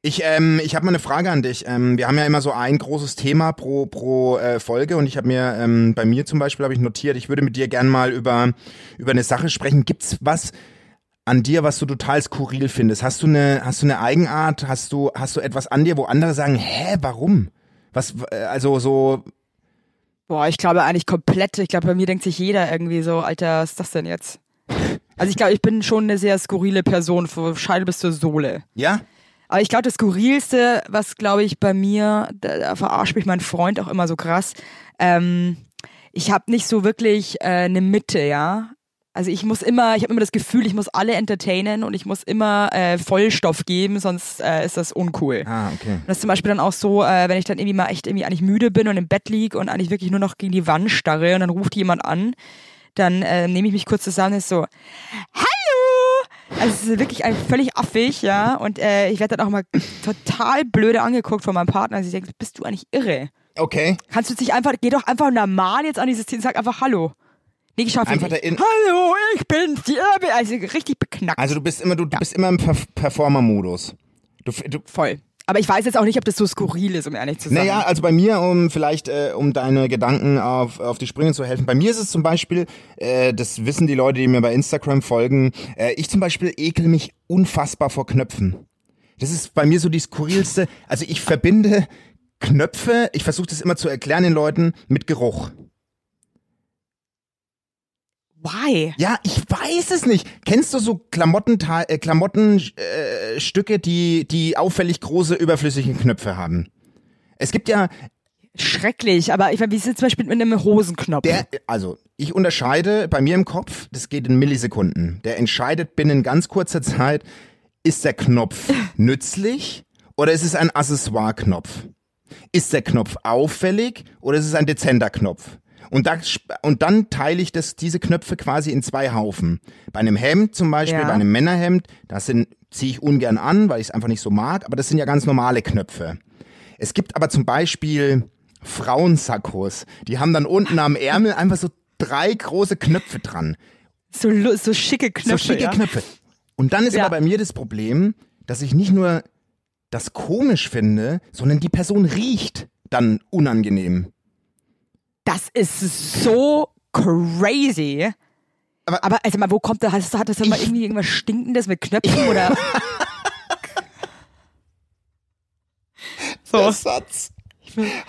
Ich, ähm, ich habe mal eine Frage an dich. Ähm, wir haben ja immer so ein großes Thema pro, pro äh, Folge und ich habe mir, ähm, bei mir zum Beispiel habe ich notiert, ich würde mit dir gern mal über, über eine Sache sprechen. Gibt's was an dir, was du total skurril findest? Hast du eine, hast du eine Eigenart? Hast du, hast du etwas an dir, wo andere sagen, hä, warum? Was, äh, also so, Boah, ich glaube eigentlich komplett. Ich glaube, bei mir denkt sich jeder irgendwie so, Alter, was ist das denn jetzt? Also ich glaube, ich bin schon eine sehr skurrile Person, von Scheide bis zur Sohle. ja? Aber ich glaube, das Skurrilste, was glaube ich bei mir, da, da verarscht mich mein Freund auch immer so krass, ähm, ich habe nicht so wirklich äh, eine Mitte, ja. Also ich muss immer, ich habe immer das Gefühl, ich muss alle entertainen und ich muss immer äh, Vollstoff geben, sonst äh, ist das uncool. Ah, okay. Und das ist zum Beispiel dann auch so, äh, wenn ich dann irgendwie mal echt irgendwie eigentlich müde bin und im Bett lieg und eigentlich wirklich nur noch gegen die Wand starre und dann ruft jemand an, dann äh, nehme ich mich kurz zusammen und ist so, Hallo! Also es ist wirklich ein völlig affig, ja. Und äh, ich werde dann auch mal total blöde angeguckt von meinem Partner. Also ich denke, bist du eigentlich irre? Okay. Kannst du dich einfach, geh doch einfach normal jetzt an dieses Ziel und sag einfach Hallo. Nee, ich schaffe Einfach nicht. da in- Hallo, ich bin's, die Irbe. Also richtig beknackt. Also du bist immer, du, du bist immer im Perf Performer-Modus. Du, du, Voll. Aber ich weiß jetzt auch nicht, ob das so skurril ist, um ehrlich zu sein. Naja, also bei mir, um vielleicht, äh, um deine Gedanken auf, auf die Sprünge zu helfen, bei mir ist es zum Beispiel, äh, das wissen die Leute, die mir bei Instagram folgen, äh, ich zum Beispiel ekel mich unfassbar vor Knöpfen. Das ist bei mir so die skurrilste, also ich verbinde Knöpfe, ich versuche das immer zu erklären den Leuten, mit Geruch. Why? Ja, ich weiß es nicht. Kennst du so Klamotten, äh, Klamottenstücke, äh, Stücke, die, die auffällig große, überflüssige Knöpfe haben? Es gibt ja, Schrecklich, aber ich meine, wie ist es zum Beispiel mit einem Hosenknopf? Der, also, ich unterscheide bei mir im Kopf, das geht in Millisekunden. Der entscheidet binnen ganz kurzer Zeit, ist der Knopf nützlich oder ist es ein Accessoire-Knopf? Ist der Knopf auffällig oder ist es ein dezenter Knopf? Und, da, und dann teile ich das, diese Knöpfe quasi in zwei Haufen. Bei einem Hemd zum Beispiel, Ja. bei einem Männerhemd, das sind ziehe ich ungern an, weil ich es einfach nicht so mag, aber das sind ja ganz normale Knöpfe. Es gibt aber zum Beispiel Frauensakkos, die haben dann unten am Ärmel einfach so drei große Knöpfe dran. So, so schicke Knöpfe. so schicke ja? Knöpfe. Und dann ist Ja. aber bei mir das Problem, dass ich nicht nur das komisch finde, sondern die Person riecht dann unangenehm. Das ist so crazy. Aber- Aber, also mal, wo kommt das? Hat hat das dann mal irgendwie irgendwas Stinkendes mit Knöpfen oder? so. Satz.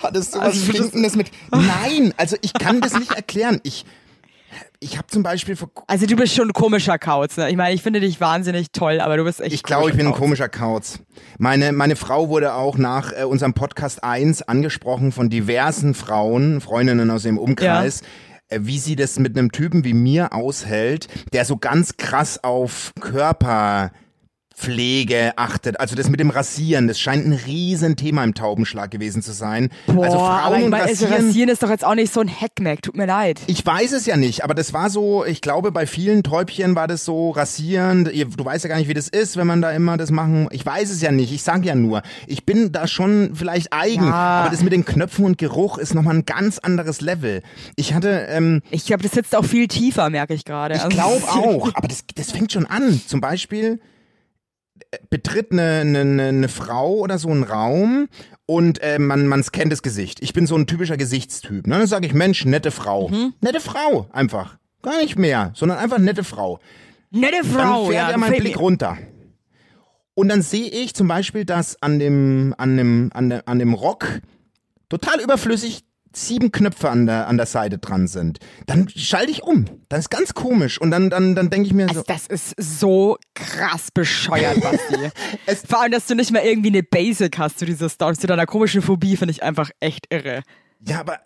Hattest du Also was Stinkendes mit? Nein, also ich kann das nicht erklären. Ich, ich habe zum Beispiel vor, Also du bist schon ein komischer Kauz, ne? Ich meine, ich finde dich wahnsinnig toll, aber du bist echt Ich glaube, ich bin ein komischer Kauz. Meine, meine Frau wurde auch nach äh, unserem Podcast 1 angesprochen von diversen Frauen, Freundinnen aus dem Umkreis, äh, wie sie das mit einem Typen wie mir aushält, der so ganz krass auf Körperpflege achtet. Also das mit dem Rasieren, das scheint ein Riesenthema im Taubenschlag gewesen zu sein. Boah, also Frauen ich und also Rasieren. rasieren ist doch jetzt auch nicht so ein Hackmack, tut mir leid. Ich weiß es ja nicht, aber das war so, ich glaube, bei vielen Täubchen war das so rasierend. Ihr- Du weißt ja gar nicht, wie das ist, wenn man da immer das machen. Ich weiß es ja nicht, ich sag ja nur. Ich bin da schon vielleicht eigen, Ja. aber das mit den Knöpfen und Geruch ist nochmal ein ganz anderes Level. Ich hatte, ähm, Ich glaube, das sitzt auch viel tiefer, merke ich gerade. ich Also, glaube auch, aber das, das fängt schon an. Zum Beispiel betritt eine, eine, eine- Frau oder so einen Raum und äh, man, man scannt das Gesicht. Ich bin so ein typischer Gesichtstyp. Ne? Dann sage ich, Mensch, nette Frau. Nette Frau, einfach. Gar nicht mehr, sondern einfach nette Frau. Nette Dann Frau, fährt ja. er meinen gefällt Blick mir. runter. Und dann sehe ich zum Beispiel, dass an dem, an dem, an, der, an dem Rock total überflüssig sieben Knöpfe an der, an der Seite dran sind. Dann schalte ich um. Dann ist ganz komisch. Und dann, dann, dann denke ich mir so, Also das ist so krass bescheuert, Basti. Es- Vor allem, dass du nicht mal irgendwie eine Basic hast zu dieser Story, zu deiner komischen Phobie, finde ich einfach echt irre. ja, aber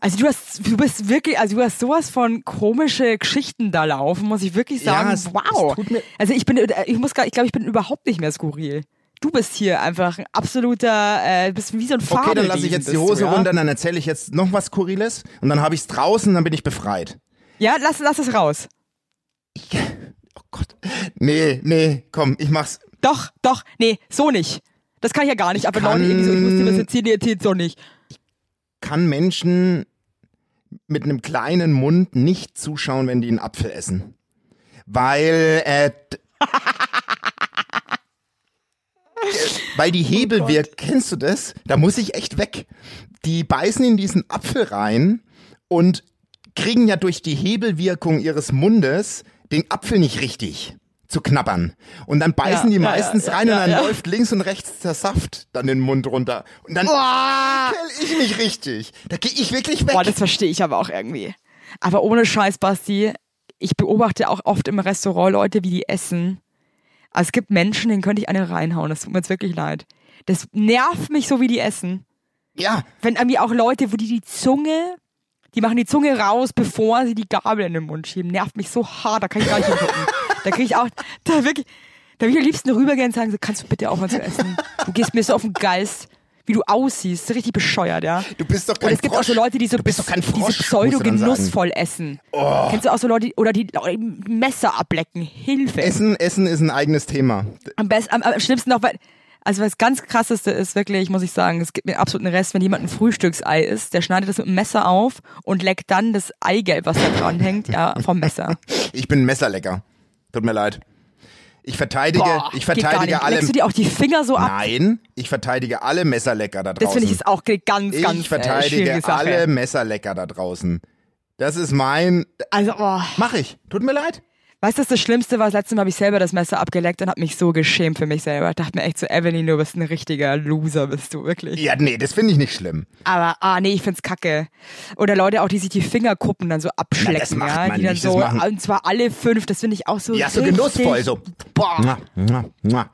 Also du hast, du bist wirklich, also du hast sowas von komische Geschichten da laufen, muss ich wirklich Ja, sagen. es- wow. es also ich bin, ich muss ich glaube, ich bin überhaupt nicht mehr skurril. Du bist hier einfach ein absoluter, äh, bist wie so ein Fabelwesen. Okay, dann lasse ich jetzt die Hose du, ja? runter, dann erzähle ich jetzt noch was Skurriles und dann habe ich es draußen, dann bin ich befreit. Ja, lass, lass es raus. Oh Gott. Nee, nee, komm, ich mach's. Doch, doch, nee, so nicht. Das kann ich ja gar nicht, aber kann- irgendwie so, ich muss dir was erzählen, erzählt so nicht. Kann Menschen mit einem kleinen Mund nicht zuschauen, wenn die einen Apfel essen. Weil, äh, weil die Hebel wirkt, kennst du das? Da muss ich echt weg. Die beißen in diesen Apfel rein und kriegen ja durch die Hebelwirkung ihres Mundes den Apfel nicht richtig zu knabbern. Und dann beißen Ja, die ja, meistens ja, rein und dann läuft links und rechts der Saft dann den Mund runter. Und dann ekel ich mich richtig. Da gehe ich wirklich weg. Boah, das verstehe ich aber auch irgendwie. Aber ohne Scheiß, Basti, ich beobachte auch oft im Restaurant Leute, wie die essen. Also es gibt Menschen, denen könnte ich eine reinhauen. Das tut mir jetzt wirklich leid. Das nervt mich so, wie die essen. ja, Wenn irgendwie auch Leute, wo die die Zunge, die machen die Zunge raus, bevor sie die Gabel in den Mund schieben. Nervt mich so hart, da kann ich gar nicht hingucken. Da kriege ich auch, da wirklich, da will ich am liebsten rübergehen und sagen, so, kannst du bitte aufhören zu essen? Du gehst mir so auf den Geist, wie du aussiehst. Richtig bescheuert, ja. du bist doch Und kein es gibt Frosch. auch so Leute, die so bist doch kein diese Frosch, musst du pseudo dann sagen. genussvoll essen. Kennst du auch so Leute, die- oder die die Messer ablecken? Hilfe. Essen, Essen ist ein eigenes Thema. Am besten, am, am schlimmsten noch, weil, also was ganz krasseste ist wirklich, muss ich sagen, es gibt mir absoluten Rest, wenn jemand ein Frühstücksei isst, der schneidet das mit dem Messer auf und leckt dann das Eigelb, was da dran hängt, ja, vom Messer. Ich bin Messerlecker. Tut mir leid. Ich verteidige, Boah, ich verteidige alle. Leckst du dir auch die Finger so ab? Nein, ich verteidige alle Messerlecker da draußen. Das finde ich ist auch ganz, ganz ich äh, verteidige Sache. alle Messerlecker da draußen. Das ist mein. Also, oh. Mach ich. Tut mir leid. Weißt du, das, das Schlimmste war, das letzte Mal habe ich selber das Messer abgeleckt und habe mich so geschämt für mich selber. Ich dachte mir echt so, Evelyn, du bist ein richtiger Loser, bist du, wirklich. Ja, nee, das finde ich nicht schlimm. Aber, ah, nee, ich find's kacke. Oder Leute auch, die sich die Fingerkuppen dann so abschlecken, das macht ja. man die dann nicht, das so, machen- und zwar alle fünf, das finde ich auch so Ja, so genussvoll, so. Boah. Mua, mua.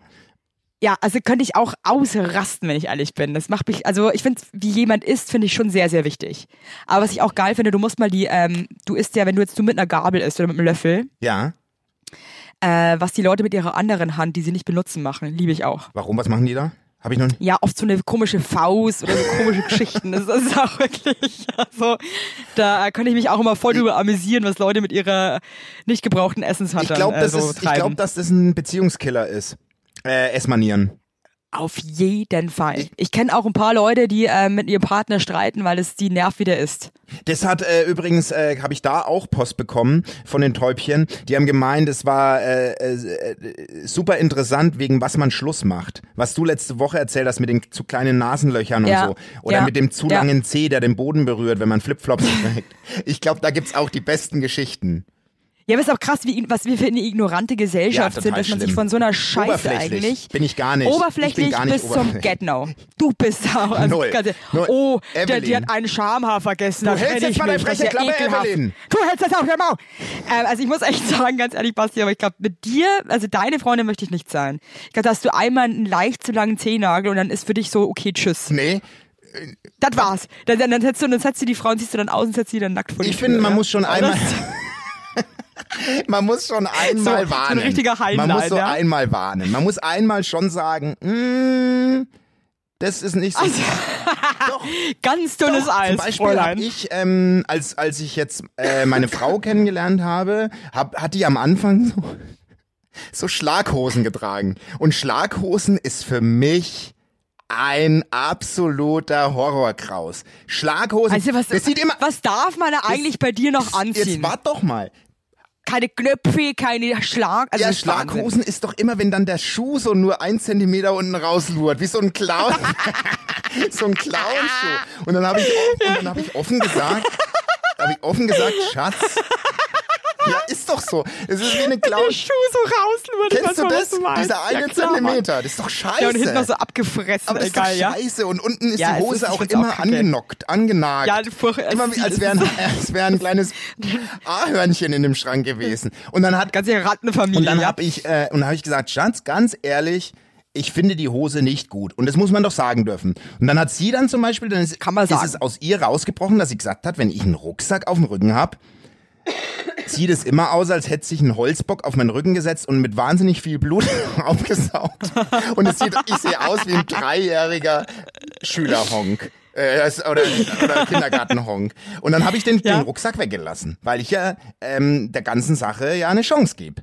Ja, also könnte ich auch ausrasten, wenn ich ehrlich bin. Das macht mich, also ich finde, wie jemand isst, finde ich schon sehr, sehr wichtig. Aber was ich auch geil finde, du musst mal die, ähm, du isst ja, wenn du jetzt du mit einer Gabel isst oder mit einem Löffel, Ja, äh, was die Leute mit ihrer anderen Hand, die sie nicht benutzen, machen, liebe ich auch. warum? Was machen die da? Habe ich noch nicht. Ja, oft so eine komische Faust oder so komische Geschichten. Das ist auch wirklich, also da könnte ich mich auch immer voll drüber amüsieren, was Leute mit ihrer nicht gebrauchten Essenshandlung Ich glaube, äh, das so ist, ich glaube, dass das ein Beziehungskiller ist. Äh, Essmanieren. Auf jeden Fall. Ich kenne auch ein paar Leute, die äh, mit ihrem Partner streiten, weil es die Nerv wieder ist. Das hat äh, übrigens, äh, habe ich da auch Post bekommen von den Täubchen. Die haben gemeint, es war äh, äh, äh, super interessant, wegen was man Schluss macht. Was du letzte Woche erzählt hast mit den zu kleinen Nasenlöchern Ja. und so. Oder Ja. mit dem zu Ja. langen Zeh, der den Boden berührt, wenn man Flipflops trägt. Ich glaube, da gibt's auch die besten Geschichten. Ja, aber ist auch krass, wie, was wir für eine ignorante Gesellschaft Ja, sind, dass man sich von so einer Scheiße eigentlich. bin ich gar nicht. Ich Oberflächlich gar nicht bis zum oberflächlich. Get-No. Du bist auch. Also Null. Null. Oh, der, die hat einen Schamhaar vergessen. Du hältst jetzt mal deine freche ja Klappe, ekelhaft. Evelyn. Du hältst jetzt auch der Maul. Ähm, also ich muss echt sagen, ganz ehrlich, Basti, aber ich glaube, mit dir, also deine Freundin möchte ich nicht sein. Ich glaube, da hast du einmal einen leicht zu langen Zehennagel und dann ist für dich so, okay, tschüss. Nee, Das war's. Dann, dann, dann, setzt du, dann setzt du die Frau und siehst du dann aus und setzt sie dann nackt vor die ich finde, Tür, man ja? muss schon einmal. das- Man muss schon einmal So- so ein warnen. richtiger Man muss Highlight, so ja? einmal warnen. Man muss einmal schon sagen, mm, das ist nicht so. Also, Doch, Ganz dünnes Doch, Eis, Zum Beispiel habe ich, ähm, als, als ich jetzt äh, meine Frau kennengelernt habe, hab, hat die am Anfang so, so Schlaghosen getragen. Und Schlaghosen ist für mich ein absoluter Horrorkraus. Schlaghosen, Also was, das sieht immer... was darf man da eigentlich bei dir noch Jetzt anziehen? wart doch mal. Keine Knöpfe, keine Schlag. Also ja, ist Wahnsinn. Schlaghosen ist doch immer, wenn dann der Schuh so nur ein Zentimeter unten rauslurt, wie so ein Clown. so ein Clownschuh. Und dann habe ich, offen- und dann hab ich offen gesagt, habe ich offen gesagt, Schatz. Ja, ist doch so. Es ist wie eine Clown. Der Schuh so rauslurt. ich Kennst du das? du. Dieser eine ja, klar. Zentimeter. Das ist doch scheiße. Ja, und hinten noch so abgefressen, aber das ist egal, doch ja. scheiße. Und unten ist Ja, die Hose ist- auch auch immer kacke. angenockt, angenagt. Ja, furch- immer wie, als wäre ein, als wär ein kleines Ahörnchen in dem Schrank gewesen. Und dann hat Ganze Rattenfamilie. und dann habe ich, äh, und hab ich gesagt, Schatz, ganz ehrlich, ich finde die Hose nicht gut. Und das muss man doch sagen dürfen. Und dann hat sie dann zum Beispiel, dann ist, Kann man ist sagen. es aus ihr rausgebrochen, dass sie gesagt hat, wenn ich einen Rucksack auf dem Rücken hab, sieht es immer aus, als hätte sich ein Holzbock auf meinen Rücken gesetzt und mit wahnsinnig viel Blut aufgesaugt. Und es sieht, ich sehe aus wie ein dreijähriger Schülerhonk. Äh, oder, oder Kindergartenhonk. Und dann habe ich den, Ja. den Rucksack weggelassen, weil ich ja ähm, der ganzen Sache ja eine Chance gebe.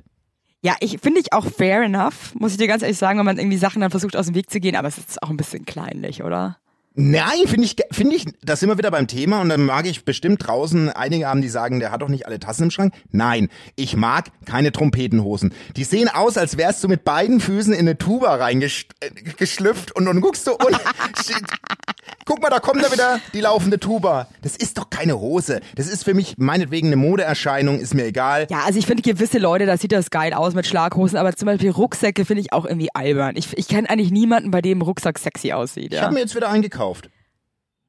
Ja, ich finde ich auch fair enough, muss ich dir ganz ehrlich sagen, wenn man irgendwie Sachen dann versucht aus dem Weg zu gehen, aber es ist auch ein bisschen kleinlich, oder? Nein, finde ich, finde ich, da sind wir wieder beim Thema und dann mag ich bestimmt draußen einige haben, die sagen, der hat doch nicht alle Tassen im Schrank. Nein, ich mag keine Trompetenhosen. Die sehen aus, als wärst du mit beiden Füßen in eine Tuba reingeschlüpft und dann guckst du und guck mal, da kommt da wieder die laufende Tuba. Das ist doch keine Hose. Das ist für mich meinetwegen eine Modeerscheinung, ist mir egal. Ja, also ich finde gewisse Leute, da sieht das geil aus mit Schlaghosen, aber zum Beispiel Rucksäcke finde ich auch irgendwie albern. Ich, ich kenne eigentlich niemanden, bei dem Rucksack sexy aussieht. Ich Ja. habe mir jetzt wieder eingekauft.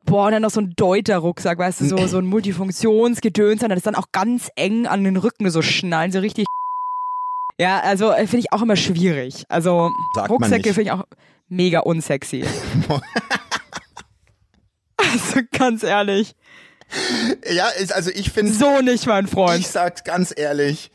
Boah, und dann noch so ein Deuter-Rucksack, weißt du, so, so ein Multifunktionsgedöns, und das ist dann auch ganz eng an den Rücken so schnallen, so richtig. Ja, also äh, finde ich auch immer schwierig. Also Sagt Rucksäcke finde ich auch mega unsexy. also ganz ehrlich, Ja, ist, also ich finde so nicht, mein Freund. Ich sag's ganz ehrlich,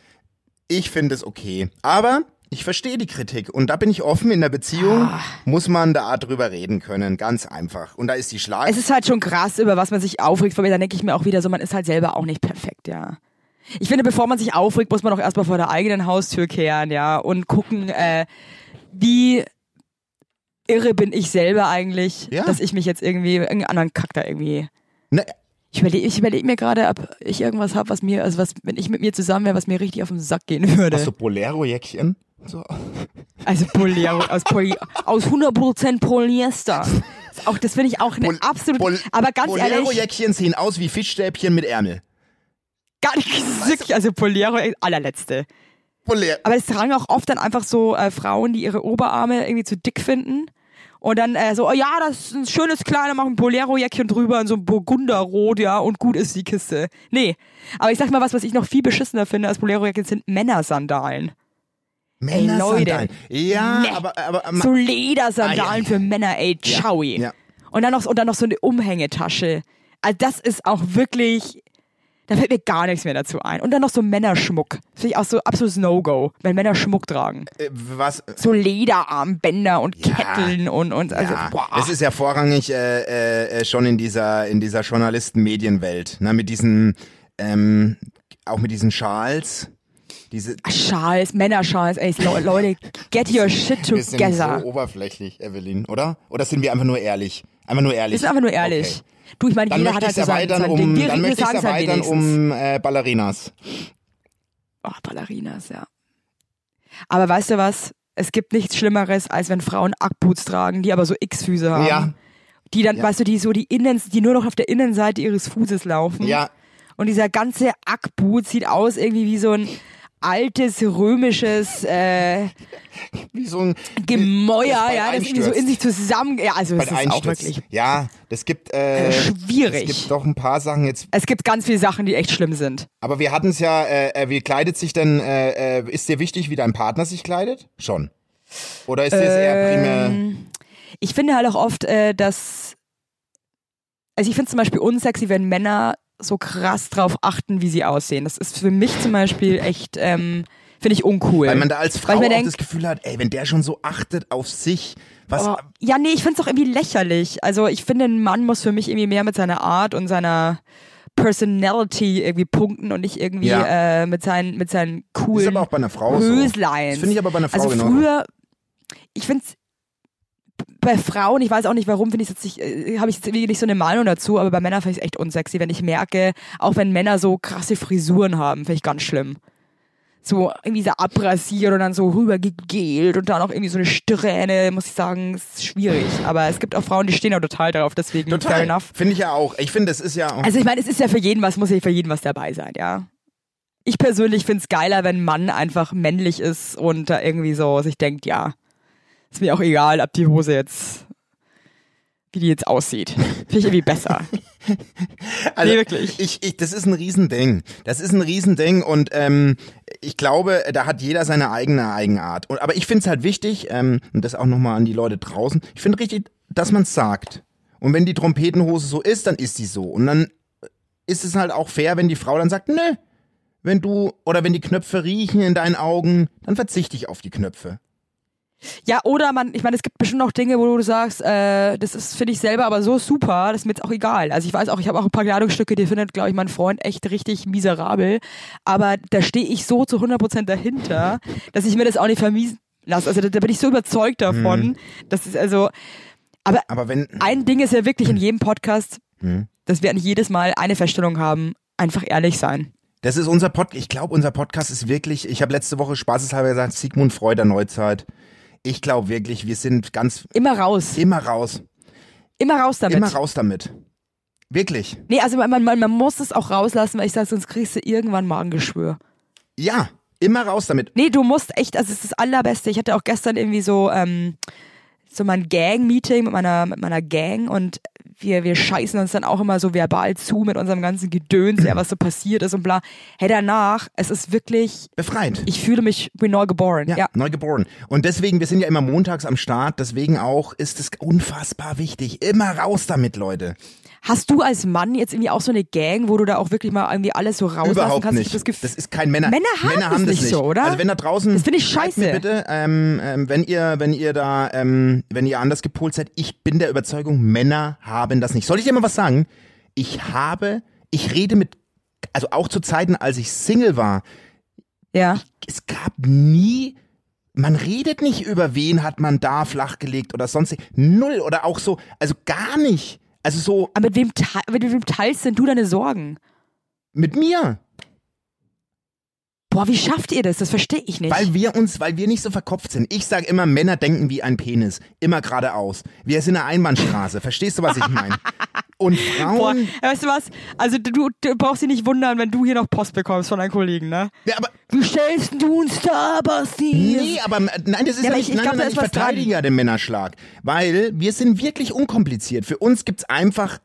ich finde es okay. Aber ich verstehe die Kritik und da bin ich offen. In der Beziehung Ah. muss man da drüber reden können, ganz einfach. Und da ist die Schlag. Es ist halt schon krass, über was man sich aufregt. Von mir, dann denke ich mir auch wieder so, man ist halt selber auch nicht perfekt, ja. Ich finde, bevor man sich aufregt, muss man auch erstmal vor der eigenen Haustür kehren, ja, und gucken, äh, wie irre bin ich selber eigentlich, Ja. dass ich mich jetzt irgendwie, irgendeinen anderen Kack da irgendwie. ne, Ich überlege ich überleg mir gerade, ob ich irgendwas habe, was mir, also was, wenn ich mit mir zusammen wäre, was mir richtig auf den Sack gehen würde. hast du Bolero-Jäckchen? So. Also Bolero aus, Poly, aus 100% Polyester. Auch das finde ich auch eine Bol- absolut. Bol- aber ganz ehrlich, Bolero-Jäckchen sehen aus wie Fischstäbchen mit Ärmel. gar nicht wirklich, also Polero, allerletzte. Bolero. Aber es tragen auch oft dann einfach so äh, Frauen, die ihre Oberarme irgendwie zu dick finden. Und dann äh, so, oh ja, das ist ein schönes kleiner, machen ein Bolero-Jäckchen drüber in so ein Burgunderrot, ja, und gut ist die Kiste. Nee. Aber ich sag mal was, was ich noch viel beschissener finde als Bolero-Jäckchen, sind Männersandalen. Männersandalen. Ja, Nee. aber, aber, aber So Ledersandalen Ah, ja. für Männer, ey, ciao. ja. Und dann noch, und dann noch so eine Umhängetasche. Also das ist auch wirklich, Da fällt mir gar nichts mehr dazu ein. Und dann noch so Männerschmuck. Finde ich auch so absolutes No-Go, wenn Männer Schmuck tragen. Äh, was? So Lederarmbänder und Ja. Ketteln und, und also, ja, boah. das ist ja vorrangig äh, äh, äh, schon in dieser in dieser Journalisten-Medienwelt, ne, mit diesen ähm, auch mit diesen Schals, diese Schals, Männerschals, ey, Le- Leute, get your shit wir sind together. so oberflächlich, Evelyn, oder? Oder sind wir einfach nur ehrlich? Einfach nur ehrlich. Wir sind einfach nur ehrlich. Okay. Du, ich meine, Dann jeder hat halt Ding. um, Wir, dann möchte ich es halt erweitern wenigstens. um äh, Ballerinas. Oh, Ballerinas, ja. Aber weißt du was? Es gibt nichts Schlimmeres, als wenn Frauen Ackboots tragen, die aber so X-Füße haben. Ja. Die dann, Ja. weißt du, die so die Innen, die nur noch auf der Innenseite ihres Fußes laufen. Ja, Und dieser ganze Ackboot sieht aus irgendwie wie so ein altes römisches äh, wie so ein Gemäuer, das ja, das irgendwie so in sich zusammen. Ja, also das ist auch Einstürzt. wirklich Ja, das gibt äh, äh, schwierig. es gibt doch ein paar Sachen jetzt es gibt ganz viele Sachen, die echt schlimm sind. Aber wir hatten es ja, äh, äh, wie kleidet sich denn, äh, äh, ist dir wichtig, wie dein Partner sich kleidet? Schon. Oder ist dir es eher primär, Ähm, Ich finde halt auch oft, dass. Also ich finde zum Beispiel unsexy, wenn Männer so krass drauf achten, wie sie aussehen. Das ist für mich zum Beispiel echt, ähm, finde ich uncool. weil man da als Frau auch denk- das Gefühl hat, ey, wenn der schon so achtet auf sich, was, Oh, ja, nee, ich finde es auch irgendwie lächerlich. Also ich finde, ein Mann muss für mich irgendwie mehr mit seiner Art und seiner Personality irgendwie punkten und nicht irgendwie Ja. äh, mit seinen, mit seinen ist coolen aber auch bei einer Frau so. Das finde ich aber bei einer Frau Also früher, ich finde bei Frauen, ich weiß auch nicht warum, finde ich jetzt nicht, äh, habe ich jetzt irgendwie nicht so eine Meinung dazu, aber bei Männern finde ich es echt unsexy, wenn ich merke, auch wenn Männer so krasse Frisuren haben, finde ich ganz schlimm. So irgendwie so abrasiert und dann so rübergegelt und dann auch irgendwie so eine Strähne, muss ich sagen, ist schwierig. Aber es gibt auch Frauen, die stehen auch total darauf, deswegen fair Total. enough. Finde ich ja auch. Ich finde, es ist ja auch. Also ich meine, es ist ja für jeden was, muss ja für jeden was dabei sein, ja. Ich persönlich finde es geiler, wenn ein Mann einfach männlich ist und da irgendwie so sich denkt, ja, ist mir auch egal, ob die Hose jetzt, wie die jetzt aussieht. Finde ich irgendwie besser. Also, Nee, wirklich. Ich, ich, das ist ein Riesending. Das ist ein Riesending und ähm, ich glaube, da hat jeder seine eigene Eigenart. Und, aber ich finde es halt wichtig, ähm, und das auch nochmal an die Leute draußen, ich finde richtig, dass man es sagt. Und wenn die Trompetenhose so ist, dann ist die so. Und dann ist es halt auch fair, wenn die Frau dann sagt, nö, wenn du, oder wenn die Knöpfe riechen in deinen Augen, dann verzichte ich auf die Knöpfe. Ja, oder man, ich meine, es gibt bestimmt auch Dinge, wo du sagst, äh, das ist, finde ich selber aber so super, das ist mir jetzt auch egal. Also ich weiß auch, ich habe auch ein paar Kleidungsstücke, die findet, glaube ich, mein Freund echt richtig miserabel. Aber da stehe ich so zu 100% dahinter, dass ich mir das auch nicht vermiesen lasse. Also da, da bin ich so überzeugt davon, dass es also, aber Aber wenn, ein Ding ist ja wirklich in jedem Podcast, Hm. dass wir eigentlich jedes Mal eine Feststellung haben, einfach ehrlich sein. Das ist unser Podcast. Ich glaube, unser Podcast ist wirklich, ich habe letzte Woche spaßeshalber gesagt, Sigmund Freud der Neuzeit. Ich glaube wirklich, wir sind ganz Immer raus. immer raus. Immer raus damit. Immer raus damit. Wirklich. Nee, also man, man, man muss es auch rauslassen, weil ich sage, sonst kriegst du irgendwann Magengeschwür. Ja, immer raus damit. Nee, du musst echt, also es ist das Allerbeste. Ich hatte auch gestern irgendwie so, ähm, so mein Gang-Meeting mit meiner, mit meiner Gang und wir, wir scheißen uns dann auch immer so verbal zu mit unserem ganzen Gedöns, ja, was so passiert ist und bla. Hey, danach, es ist wirklich, Befreit. ich fühle mich wie neu geboren. ja, Ja. neu geboren. Und deswegen, wir sind ja immer montags am Start, deswegen auch ist es unfassbar wichtig. Immer raus damit, Leute. Hast du als Mann jetzt irgendwie auch so eine Gang, wo du da auch wirklich mal irgendwie alles so rauslassen Überhaupt kannst? Ich nicht. Das, Gefühl, das ist kein Männer. Männer haben das nicht so, oder? Also wenn da draußen. Das finde ich schreibt Mir scheiße. bitte, ähm, ähm, wenn ihr, wenn ihr da, ähm, wenn ihr anders gepolt seid, ich bin der Überzeugung, Männer haben das nicht. Soll ich dir mal was sagen? Ich habe, ich rede mit, also auch zu Zeiten, als ich Single war, ja. es gab nie, man redet nicht über wen hat man da flachgelegt oder sonst null oder auch so, also gar nicht. Also so Aber mit wem, mit wem teilst denn du deine Sorgen? mit mir. Boah, wie schafft ihr das? Das verstehe ich nicht. Weil wir uns, weil wir nicht so verkopft sind. Ich sage immer, Männer denken wie ein Penis. Immer geradeaus. Wir sind eine Einbahnstraße. Verstehst du, was ich meine? Und Boah, Frauen. weißt du was? Also du, du brauchst dich nicht wundern, wenn du hier noch Post bekommst von deinen Kollegen, ne? Ja, aber, Wie stellst du uns da, Basti? nee, aber nein, das ist Ja, ja, nicht, ich- ich nein, glaub, nein, nein, ich verteidige ja den Männerschlag. Weil wir sind wirklich unkompliziert. Für uns gibt's einfach,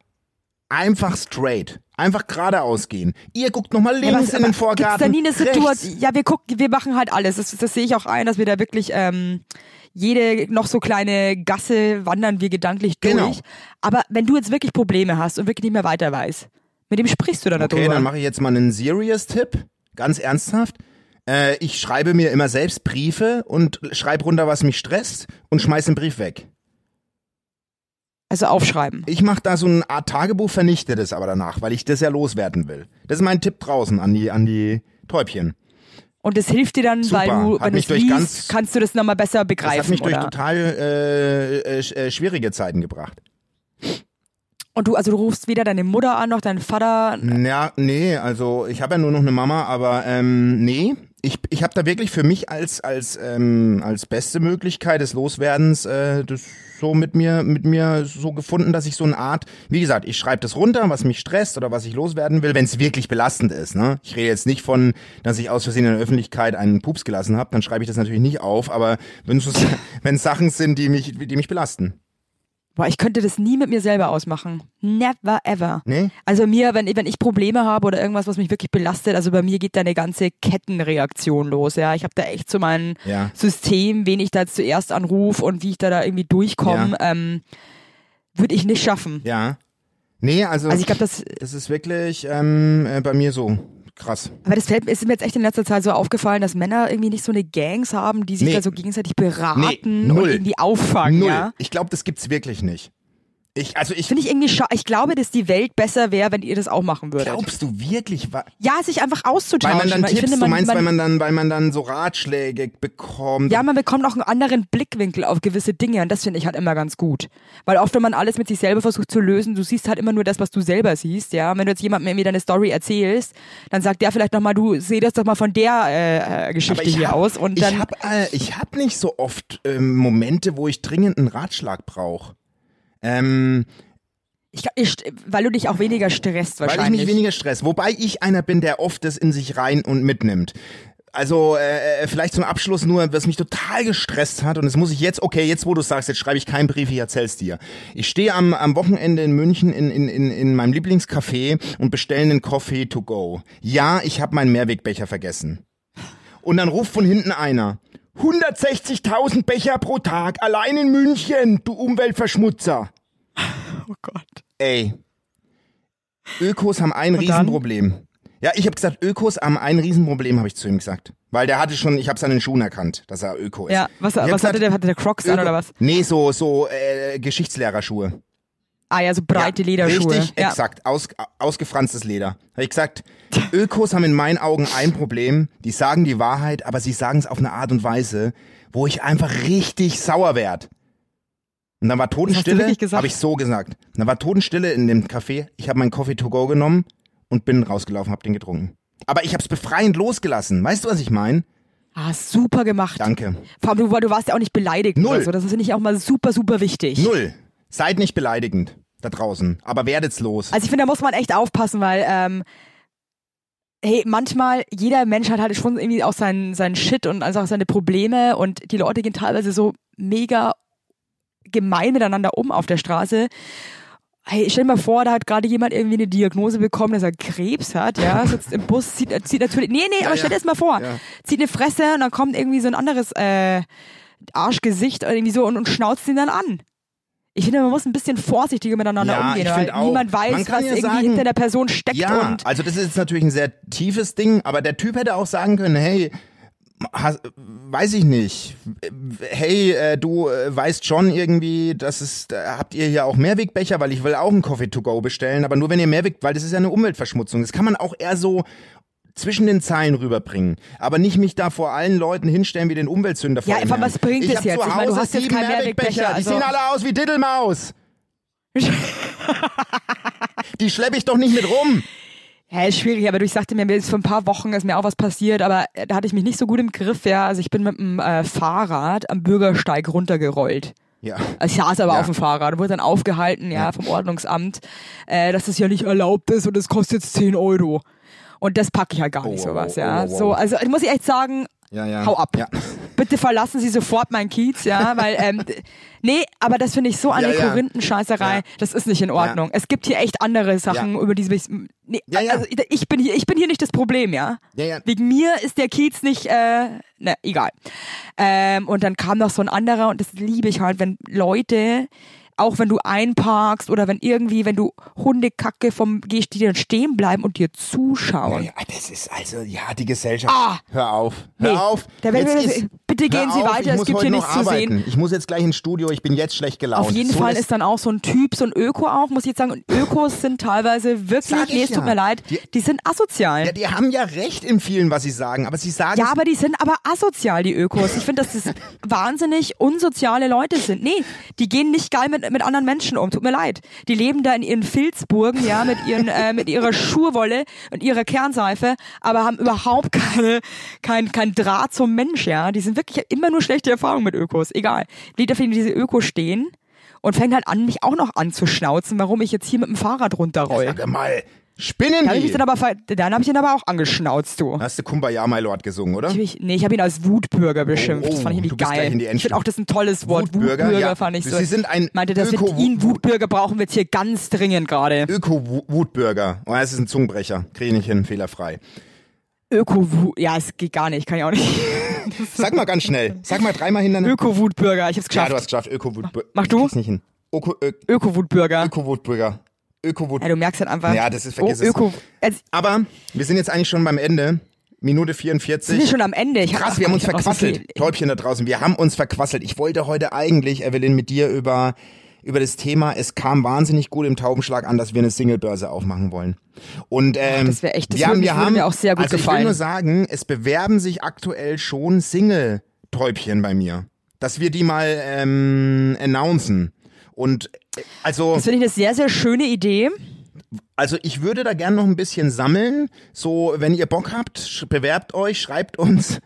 einfach straight. Einfach geradeaus gehen. Ihr guckt nochmal links in den Vorgarten. Gibt's da nie eine. Situation? Ja, wir gucken, wir machen halt alles. Das, das sehe ich auch ein, dass wir da wirklich ähm, jede noch so kleine Gasse wandern wir gedanklich durch. Genau. Aber wenn du jetzt wirklich Probleme hast und wirklich nicht mehr weiter weißt, Mit dem sprichst du dann Okay, darüber. dann mache ich jetzt mal einen Serious-Tipp. Ganz ernsthaft. Äh, ich schreibe mir immer selbst Briefe und schreibe runter, was mich stresst und schmeiß den Brief weg. Also aufschreiben. Ich mache da so eine Art Tagebuch, vernichte das aber danach, weil ich das ja loswerden will. Das ist mein Tipp draußen an die, an die Täubchen. Und das hilft dir dann, Super. weil du, wenn du es durch liest, ganz- kannst du das nochmal besser Das begreifen. hat mich durch oder? total äh, äh, äh, schwierige Zeiten gebracht. Und du, also du rufst weder deine Mutter an, noch deinen Vater. Ja, nee, also ich habe ja nur noch eine Mama, aber ähm, nee, ich, ich habe da wirklich für mich als als ähm, als beste Möglichkeit des Loswerdens äh, das so mit mir mit mir so gefunden, dass ich so eine Art, wie gesagt, ich schreibe das runter, was mich stresst oder was ich loswerden will, wenn es wirklich belastend ist. Ne? Ich rede jetzt nicht von, dass ich aus Versehen in der Öffentlichkeit einen Pups gelassen habe, dann schreibe ich das natürlich nicht auf, aber wenn es Sachen sind, die mich die mich belasten. Boah, ich könnte das nie mit mir selber ausmachen. Never ever. Nee? Also mir, wenn, wenn ich Probleme habe oder irgendwas, was mich wirklich belastet, also bei mir geht da eine ganze Kettenreaktion los. Ja, ich habe da echt so mein Ja. System, wen ich da zuerst anrufe und wie ich da, da irgendwie durchkomme, ähm, würde ich nicht schaffen. Ja. Nee, also, Also ich glaube, das, das ist wirklich ähm, äh, bei mir so krass. aber das fällt, ist mir jetzt echt in letzter Zeit so aufgefallen, dass Männer irgendwie nicht so eine Gangs haben, die sich Nee. da so gegenseitig beraten Nee, und irgendwie auffangen. Null. Ja? Ich glaube, das gibt's wirklich nicht. Ich, also ich Finde ich irgendwie scha Ich glaube, dass die Welt besser wäre, wenn ihr das auch machen würdet. glaubst du wirklich, ja, sich einfach weil auszutauschen. man dann weil Tipps, finde, du meinst, weil man dann, weil man dann so Ratschläge bekommt. Ja, man bekommt auch einen anderen Blickwinkel auf gewisse Dinge und das finde ich halt immer ganz gut. Weil oft, wenn man alles mit sich selber versucht zu lösen, du siehst halt immer nur das, was du selber siehst, ja. Wenn du jetzt jemandem irgendwie deine Story erzählst, dann sagt der vielleicht nochmal, du seh das doch mal von der äh, äh, Geschichte ich hier hab, aus und dann ich habe äh, ich hab nicht so oft ähm, Momente, wo ich dringend einen Ratschlag brauche. Ähm, ich, ich, weil du dich auch weniger stresst weil ich wahrscheinlich. mich weniger stress. Wobei ich einer bin, der oft das in sich rein und mitnimmt. Also äh, äh, vielleicht zum Abschluss nur, was mich total gestresst hat und das muss ich jetzt, okay, jetzt wo du sagst, jetzt schreibe ich keinen Brief, ich erzähl's dir. Ich stehe am, am Wochenende in München in, in, in, in meinem Lieblingscafé und bestelle einen Coffee to go. Ja, ich habe meinen Mehrwegbecher vergessen. Und dann ruft von hinten einer, 160.000 Becher pro Tag, allein in München, du Umweltverschmutzer. oh Gott. Ey, Ökos haben ein Und dann? Riesenproblem. Ja, ich habe gesagt, Ökos haben ein Riesenproblem, habe ich zu ihm gesagt. Weil der hatte schon, ich habe es an den Schuhen erkannt, dass er Öko ist. Ja, was, was gesagt, hatte der? Hatte der Crocs an Öko- oder was? Nee, so, so äh, Geschichtslehrerschuhe. Ah ja, so breite ja, Lederschuhe. Richtig, ja. exakt. Aus, ausgefranstes Leder. Habe ich gesagt, Ökos haben in meinen Augen ein Problem. Die sagen die Wahrheit, aber sie sagen es auf eine Art und Weise, wo ich einfach richtig sauer werd. Und dann war Totenstille, habe ich so gesagt. Und dann war Totenstille in dem Café. Ich habe meinen Coffee to go genommen und bin rausgelaufen, habe den getrunken. Aber ich habe es befreiend losgelassen. Weißt du, was ich meine? Ah, super gemacht. Danke. Vor allem, du, du warst ja auch nicht beleidigt Null. oder so. Das finde ich auch mal super, super wichtig. Null. Seid nicht beleidigend da draußen, aber werdet's los. Also ich finde, da muss man echt aufpassen, weil ähm, hey, manchmal, jeder Mensch hat halt schon irgendwie auch seinen, seinen Shit und also auch seine Probleme und die Leute gehen teilweise so mega gemein miteinander um auf der Straße. Hey, stell dir mal vor, da hat gerade jemand irgendwie eine Diagnose bekommen, dass er Krebs hat, ja, sitzt im Bus, zieht, zieht natürlich, nee, nee, aber stell dir das mal vor, Ja. zieht eine Fresse und dann kommt irgendwie so ein anderes äh, Arschgesicht irgendwie so und, und schnauzt ihn dann an. Ich finde, man muss ein bisschen vorsichtiger miteinander Ja, umgehen, weil auch. niemand weiß, was ja irgendwie sagen- hinter der Person steckt Ja, und also das ist jetzt natürlich ein sehr tiefes Ding, aber der Typ hätte auch sagen können, hey, has, weiß ich nicht, hey, äh, du äh, weißt schon irgendwie, dass es, da habt ihr hier auch Mehrwegbecher, weil ich will auch einen Coffee to go bestellen, aber nur wenn ihr Mehrweg, weil das ist ja eine Umweltverschmutzung. Das kann man auch eher so zwischen den Zeilen rüberbringen, aber nicht mich da vor allen Leuten hinstellen wie den Umweltsünder vor Ja, Herrn. was bringt ich es jetzt? Zu Ich meine, du Hause hast jetzt keinen Mehrwegbecher, Mehrwegbecher, also- die sehen alle aus wie Diddelmaus. die schleppe ich doch nicht mit rum. Ja, ist schwierig, aber du, ich sagte mir, mir ist vor ein paar Wochen ist mir auch was passiert, aber äh, da hatte ich mich nicht so gut im Griff, ja. Also ich bin mit dem äh, Fahrrad am Bürgersteig runtergerollt. Ja. Also ich saß aber Ja. auf dem Fahrrad und wurde dann aufgehalten, ja, vom Ordnungsamt, äh, dass das ja nicht erlaubt ist und es kostet jetzt 10 Euro. Und das packe ich halt gar nicht Oh, sowas, oh, ja. oh, So, also ich muss ich echt sagen, Ja, ja. hau ab. Ja. Bitte verlassen Sie sofort meinen Kiez, ja, weil, ähm, nee, aber das finde ich so eine Ja. Korinthenscheißerei, das ist nicht in Ordnung. Es gibt hier echt andere Sachen, über die ich, nee, also ich bin hier, ich bin hier nicht das Problem, ja. Wegen mir ist der Kiez nicht, äh, ne, egal. Ähm, und dann kam noch so ein anderer und das liebe ich halt, wenn Leute auch wenn du einparkst oder wenn irgendwie, wenn du Hundekacke vom gehst, die dann stehen bleiben und dir zuschauen. Ja, das ist also, ja, die Gesellschaft. Ah! Hör auf. Hör Nee, auf. da werden wir- bitte hör gehen Sie auf, weiter, es gibt hier nichts zu sehen. Ich muss jetzt gleich ins Studio, ich bin jetzt schlecht gelaunt. Auf jeden so, Fall ist dann auch so ein Typ, so ein Öko auch, muss ich jetzt sagen. Und Ökos sind teilweise wirklich, nee, es ja. tut mir leid, Die- die, sind asozial. Ja, die haben ja recht in vielen, was sie sagen, aber sie sagen Ja, aber die sind aber asozial, die Ökos. Ich finde, dass das wahnsinnig unsoziale Leute sind. Nee, die gehen nicht geil mit, mit anderen Menschen um. Tut mir leid. Die leben da in ihren Filzburgen, ja, mit ihren, äh, mit ihrer Schurwolle und ihrer Kernseife, aber haben überhaupt keine, kein, kein Draht zum Mensch, ja. Die sind wirklich immer nur schlechte Erfahrungen mit Ökos. Egal. Dafür in diese Ökos stehen und fängt halt an, mich auch noch anzuschnauzen, warum ich jetzt hier mit dem Fahrrad runterroll. Sag mal, spinnen Dann habe ich dann aber, dann hab ich ihn aber auch angeschnauzt, du. Hast du Kumbaya, my Lord gesungen, oder? Ich, hab ich- nee, ich habe ihn als Wutbürger beschimpft. Oh, das fand ich oh, nämlich geil. Ich finde auch, das ist ein tolles Wort. Wutbürger, Wutbürger, ja. fand ich so. Sie sind ein Meinte, das mit Öko- Ihnen Wutbürger brauchen wir jetzt hier ganz dringend gerade. Öko-Wutbürger. Oh, das ist ein Zungenbrecher. Kriege ich nicht hin, fehlerfrei. Öko Ja, es geht gar nicht, kann ich auch nicht. Sag mal ganz schnell. Sag mal dreimal hintereinander. Öko-Wutbürger, ich hab's Ja, geschafft. du hast geschafft. Öko-Wutbürger. Mach Ich du? krieg's nicht hin. Öko, Ö- Öko-Wutbürger. Öko-Wutbürger. Öko-Wut. Ja, du merkst halt einfach. Ja, das ist- vergiss oh, es. Öko. Jetzt Aber wir sind jetzt eigentlich schon beim Ende. Minute sind wir 44. schon am Ende. Ich Krass, wir haben uns ich so verquasselt. Täubchen da draußen, wir haben uns verquasselt. Ich wollte heute eigentlich, Evelyn, mit dir über, über das Thema, es kam wahnsinnig gut im Taubenschlag an, dass wir eine Singlebörse aufmachen wollen. Und ähm, das wär echt- das wir haben, wir haben, mir auch sehr gut also ich will gefallen. nur sagen, es bewerben sich aktuell schon Single-Täubchen bei mir. Dass wir die mal ähm, announcen. Und äh, also Das finde ich eine sehr, sehr schöne Idee. also ich würde da gern noch ein bisschen sammeln. So, wenn ihr Bock habt, bewerbt euch, schreibt uns.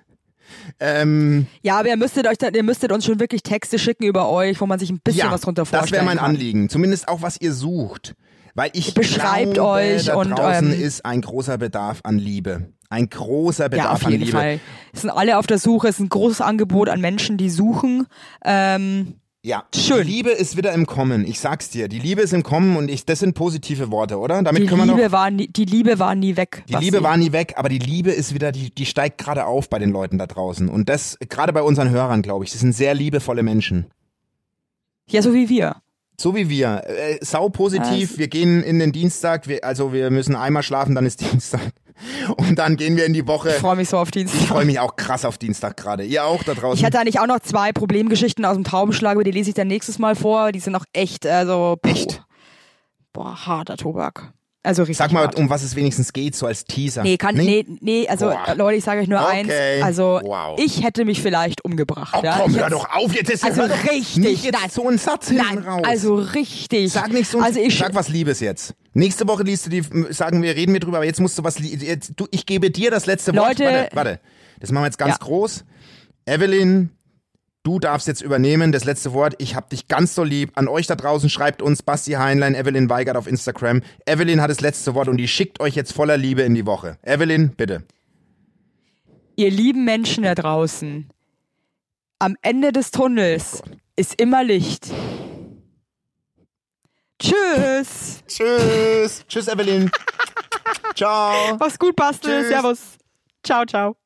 Ähm, Ja, aber ihr müsstet euch ihr müsstet uns schon wirklich Texte schicken über euch, wo man sich ein bisschen ja, was drunter vorstellen das wäre mein. Anliegen. Zumindest auch, was ihr sucht. Weil ich Beschreibt glaube, euch da und, draußen ähm, ist ein großer Bedarf an Liebe. Ein großer Ja, Bedarf auf an jeden Liebe. Fall. Es sind alle auf der Suche, es ist ein großes Angebot an Menschen, die suchen. Ähm, Ja, Schön. die Liebe ist wieder im Kommen. Ich sag's dir, die Liebe ist im Kommen und ich, das sind positive Worte, oder? Damit die, können wir noch Liebe war nie, die Liebe war nie weg. Die Basti. Liebe war nie weg, aber die Liebe ist wieder, die, die steigt gerade auf bei den Leuten da draußen. Und das, gerade bei unseren Hörern, glaube ich, das sind sehr liebevolle Menschen. Ja, so wie wir. So wie wir. Äh, sau positiv, Was? wir gehen in den Dienstag, wir, also wir müssen einmal schlafen, dann ist Dienstag. Und dann gehen wir in die Woche. Ich freue mich so auf Ich Dienstag. freue mich auch krass auf Dienstag gerade. Ihr auch da draußen? Ich hatte eigentlich auch noch zwei Problemgeschichten aus dem Taubenschlag, aber die lese ich dann nächstes Mal vor. Die sind noch echt, also. Puh. Echt? Boah, harter Tobak. Also richtig. Sag mal, hart. um was es wenigstens geht, so als Teaser. Nee, kann, nee, nee, also Boah. Leute, ich sage euch nur Okay. eins. Also Wow. ich hätte mich vielleicht umgebracht. Oh, ja? komm, ich hör doch auf, jetzt ist Also richtig, Nicht jetzt nein. so einen Satz hinten Nein, raus. also richtig. Sag nicht so, also ich, sag was Liebes jetzt. Nächste Woche liest du die, sagen wir, reden wir drüber, aber jetzt musst du was, jetzt, du, ich gebe dir das letzte Wort. Leute- Warte, warte. Das machen wir jetzt ganz Ja. groß. Evelyn, du darfst jetzt übernehmen, das letzte Wort. Ich hab dich ganz so lieb. An euch da draußen schreibt uns Basti Heinlein, Evelyn Weigert auf Instagram. Evelyn hat das letzte Wort und die schickt euch jetzt voller Liebe in die Woche. Evelyn, bitte. ihr lieben Menschen da draußen, am Ende des Tunnels ist immer Licht. Tschüss. Tschüss. Tschüss, Evelyn. Ciao. Mach's gut, Bastel. Servus. Ciao, ciao.